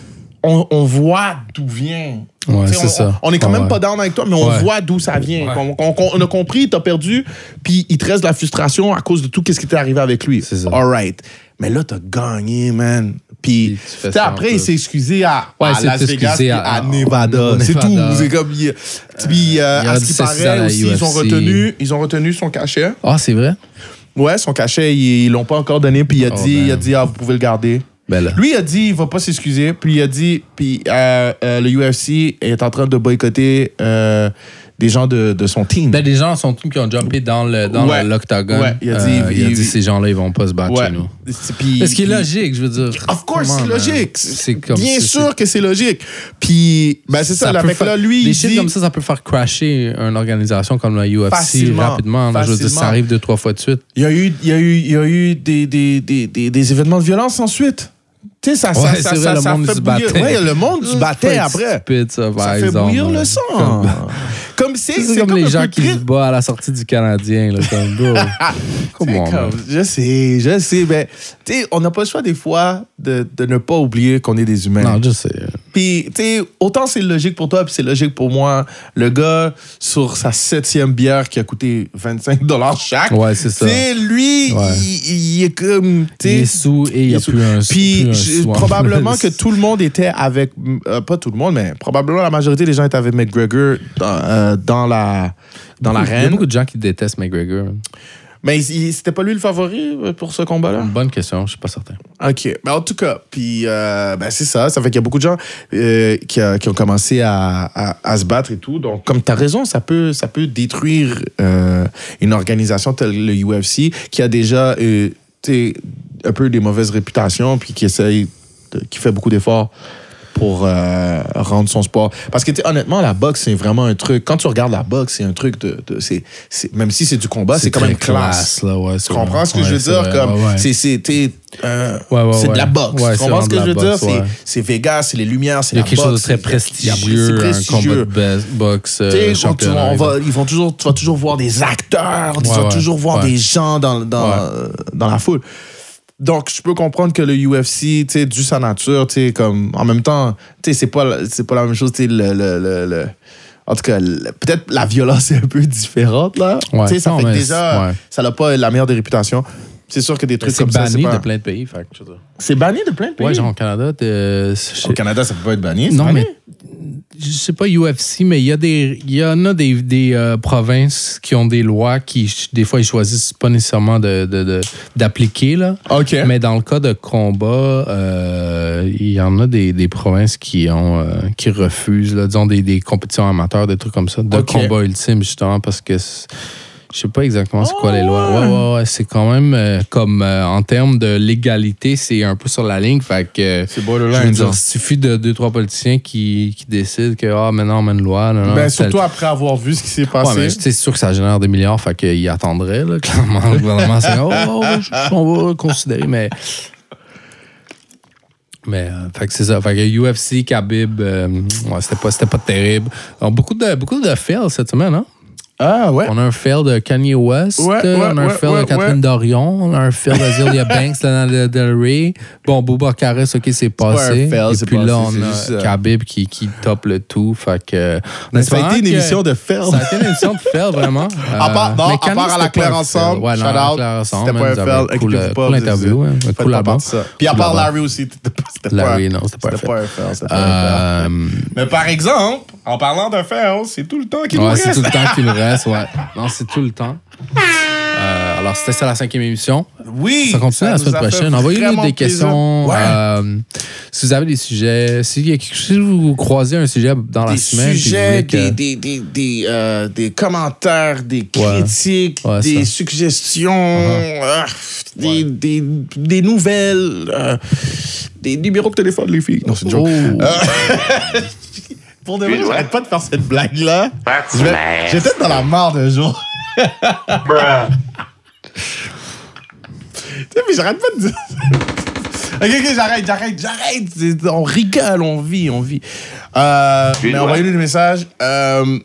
on, on voit d'où vient. On,
ça.
On est quand même
ouais.
pas down avec toi, mais on
Ouais.
voit d'où ça vient.
Ouais.
On, on- on a compris, t'as perdu, puis il te reste de la frustration à cause de tout ce qui t'est arrivé avec lui.
C'est ça.
All right. Mais là, t'as gagné, man. Puis, après, il s'est excusé à,
Ouais,
à Las Vegas
à-
Nevada. C'est tout.
Nevada.
C'est comme. il- Puis, euh,
il
à ce qui paraît aussi, ils ont, retenu, ils ont retenu son cachet.
Ah, c'est vrai?
Ouais, son cachet, ils l'ont pas encore donné. Puis, il a
Oh,
dit, il a dit, ah, vous pouvez le garder.
Ben.
Lui, il a dit, il va pas s'excuser. Puis, il a dit, puis euh, euh, le UFC est en train de boycotter euh, des gens de, de son team.
Ben, des gens sont tous qui ont jumpé dans le dans
Ouais.
l'octogone.
Ouais, il a dit-
Euh, il a
il-
dit ces gens-là, ils vont pas se battre
ouais.
chez nous.
Puis-
Ce qui est logique, je veux dire?
Of course, c'est
on,
logique.
C'est
Bien sûr que c'est logique. Puis, ben, c'est ça, avec
faire-
là, lui,
des shit
dit.
comme ça, ça peut faire crasher une organisation comme la UFC
Facilement.
rapidement. là. je veux dire, ça arrive deux, trois fois de suite.
Il y a eu, il y a eu, il y a eu des, des, des, des, des événements de violence ensuite. Tu sais, ça, ça,
Ouais,
ça,
vrai,
ça,
le
ça
monde
fait
se
bouillir. Ouais, le monde
Faut
battait après.
stupide, ça, par
Ça fait
exemple,
bouillir le sang. C'est,
comme,
comme
les
un
gens
peu
qui se battent à la sortie du Canadien. Là, comme, bro. Come
C'est
on,
comme-
man.
je sais, je sais, mais tu sais, on n'a pas le choix des fois de, de ne pas oublier qu'on est des humains.
Non, je sais.
Puis, tu sais, autant c'est logique pour toi, puis c'est logique pour moi. Le gars, sur sa septième bière qui a coûté 25 chaque,
Ouais, c'est ça.
tu sais, lui,
Ouais.
il, il est comme,
Il est sous et il n'y a
sous.
plus un
Puis probablement que tout le monde était avec, euh, pas tout le monde, mais probablement la majorité des gens étaient avec McGregor dans, euh, dans la dans
Il y a
l'arène.
beaucoup de gens qui détestent McGregor.
Mais c'était pas lui le favori euh, pour ce combat-là?
Bonne question, je suis pas certain.
OK. Mais en tout cas, puis euh, ben c'est ça. Ça fait qu'il y a beaucoup de gens euh, qui, a- qui ont commencé à, à- à se battre et tout. Donc, comme tu as raison, ça peut, ça peut détruire euh, une organisation telle le UFC qui a déjà un peu des mauvaises réputations puis qui essaye, de- qui fait beaucoup d'efforts pour euh, rendre son sport. Parce que, honnêtement, la boxe, c'est vraiment un truc. Quand tu regardes la boxe, c'est un truc de. de- même si c'est du combat, c'est quand même classe.
là, ouais,
Tu comprends ce que je veux dire? Comme, c'est, c'est, euh,
Ouais, ouais,
de
ouais.
la boxe.
Ouais,
tu comprends ce que je veux
la
dire?
boxe,
C'est,
ouais.
c'est Vegas, c'est les lumières, c'est
Il y a
la
quelque chose de
boxe,
très prestigieux,
c'est
un
prestigieux.
combat de boxe, euh,
Tu on va, ils vont toujours, tu vas toujours voir des acteurs, tu
Ouais,
vas
ouais,
toujours voir
ouais.
des gens dans, dans,
Ouais.
dans la foule. Donc, je peux comprendre que le UFC, tu sais, dû sa nature, tu sais, comme, en même temps, tu sais, c'est pas, pas la même chose, tu sais, le, le, le, le- en tout cas, peut-être la violence est un peu différente, là.
Ouais.
Tu sais, ça
Non,
fait que déjà,
ouais.
ça n'a pas la meilleure des réputations. C'est sûr que des trucs comme ça, c'est
banni
pas...
de plein de pays.
C'est banni de plein de pays?
Ouais, genre au Canada, de- je-
Au Canada, ça peut pas être banni.
Non, mais je sais pas UFC, mais il y, a des- il y en a des, des euh, provinces qui ont des lois qui, des fois, ils choisissent pas nécessairement de- de- de- d'appliquer. là.
OK.
Mais dans le cas de combat, euh, il y en a des, des provinces qui ont euh, qui refusent, là, disons, des, des compétitions amateurs, des trucs comme ça, de combat ultime, justement, parce que c'est- je sais pas exactement c'est quoi
Oh,
les lois.
ouais.
Ouais, ouais, ouais, c'est quand même euh, comme euh, en termes de légalité, c'est un peu sur la ligne. Fait que
C'est
je
borderline.
veux dire, il suffit de deux, trois politiciens qui, qui décident que ah, maintenant on met une loi. non, non,
Ben,
c'est-
surtout après avoir vu ce qui s'est
Ouais,
passé.
sais, c'est sûr que ça génère des milliards, fait qu'ils attendraient, là, clairement. Le gouvernement, c'est oh, oh, on va considérer, mais Mais euh, fait que c'est ça. Fait que UFC, Khabib, euh, ouais, c'était pas, c'était pas terrible. Alors, beaucoup de, beaucoup de fails cette semaine, hein?
Ah, ouais.
On a un fail de Kanye West,
Ouais, ouais,
on a un fail de Catherine. Dorion, on a un fail d'Azealia Banks, Lana Del Rey. Bon, Bouba Carès, OK, c'est
pas
passé.
fail,
Et puis là,
passé,
on
c'est
a
euh,
Khabib qui, qui top le tout. Fait que...
Mais ça a été une émission de fail.
Ça a été une émission de fail, vraiment.
À part,
Euh,
non,
mais
à
Kanye,
part à la Claire ensemble,
Ouais, non,
shout
à la. Claire ensemble,
C'était pas un fail.
Cool, cool interview, hein, cool là-bas.
de. Puis à part. Larry aussi, c'était pas, c'était pas,
Larry, non, c'était pas un fail. Euh,
Mais par exemple, en parlant d'un fail, c'est tout le temps qu'il nous
Ouais, c'est
reste.
tout le temps qu'il nous reste, ouais. Non, c'est tout le temps. Euh, alors, c'était ça la cinquième émission.
Oui.
Ça continue la
nous
semaine prochaine. Envoyez-nous des questions.
Ouais.
euh, si vous avez des sujets, si vous croisez un sujet dans la
des
semaine,
sujets,
que-
des, des, des, euh, des commentaires, des critiques,
Ouais,
des
ça.
suggestions,
Uh-huh.
des, des, nouvelles, des numéros de téléphone, les filles. Non, c'est une joke.
Oh.
Pour de vrai, j'arrête pas de faire cette blague-là. Je vais- J'étais dans la merde un jour. Tu sais, mais j'arrête pas de dire ça. Ok, ok, j'arrête, j'arrête, j'arrête. On rigole, on vit, on vit. Euh, mais envoyez-nous des messages. Euh,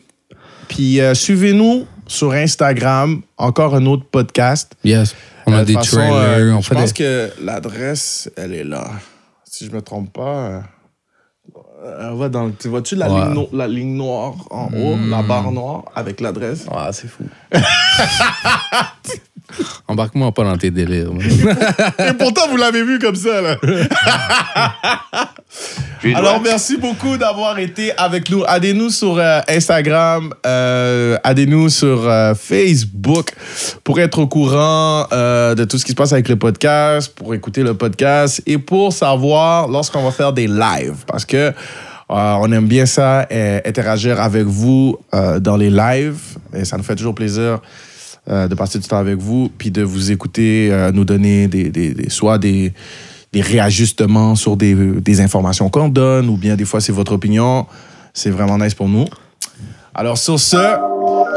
puis euh, suivez-nous sur Instagram. Encore un autre podcast.
Yes. On
Euh,
a
de
des
façon,
trailers,
euh,
on
je
fait
pense
des...
que l'adresse, elle est là. Si je me trompe pas. Euh, va dans, tu vois-tu la,
Ouais. Hmm.
ligne no- la ligne noire en haut, la barre noire avec l'adresse?
Ah, c'est fou. Embarque-moi pas dans tes délires.
Et pourtant, vous l'avez vu comme ça, là. Alors, merci beaucoup d'avoir été avec nous. Aidez-nous sur euh, Instagram, euh, aidez-nous sur euh, Facebook pour être au courant euh, de tout ce qui se passe avec le podcast, pour écouter le podcast et pour savoir lorsqu'on va faire des lives. Parce que euh, on aime bien ça, interagir avec vous euh, dans les lives. Et ça nous fait toujours plaisir euh, de passer du temps avec vous, puis de vous écouter, euh, nous donner des, des- des- soit des, des réajustements sur des, des informations qu'on donne, ou bien des fois c'est votre opinion. C'est vraiment nice pour nous. Alors sur ce,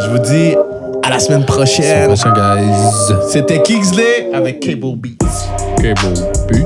je vous dis à la semaine prochaine.
Prochain, guys.
C'était Kingsley avec Cable Beats.
Bon. Puis-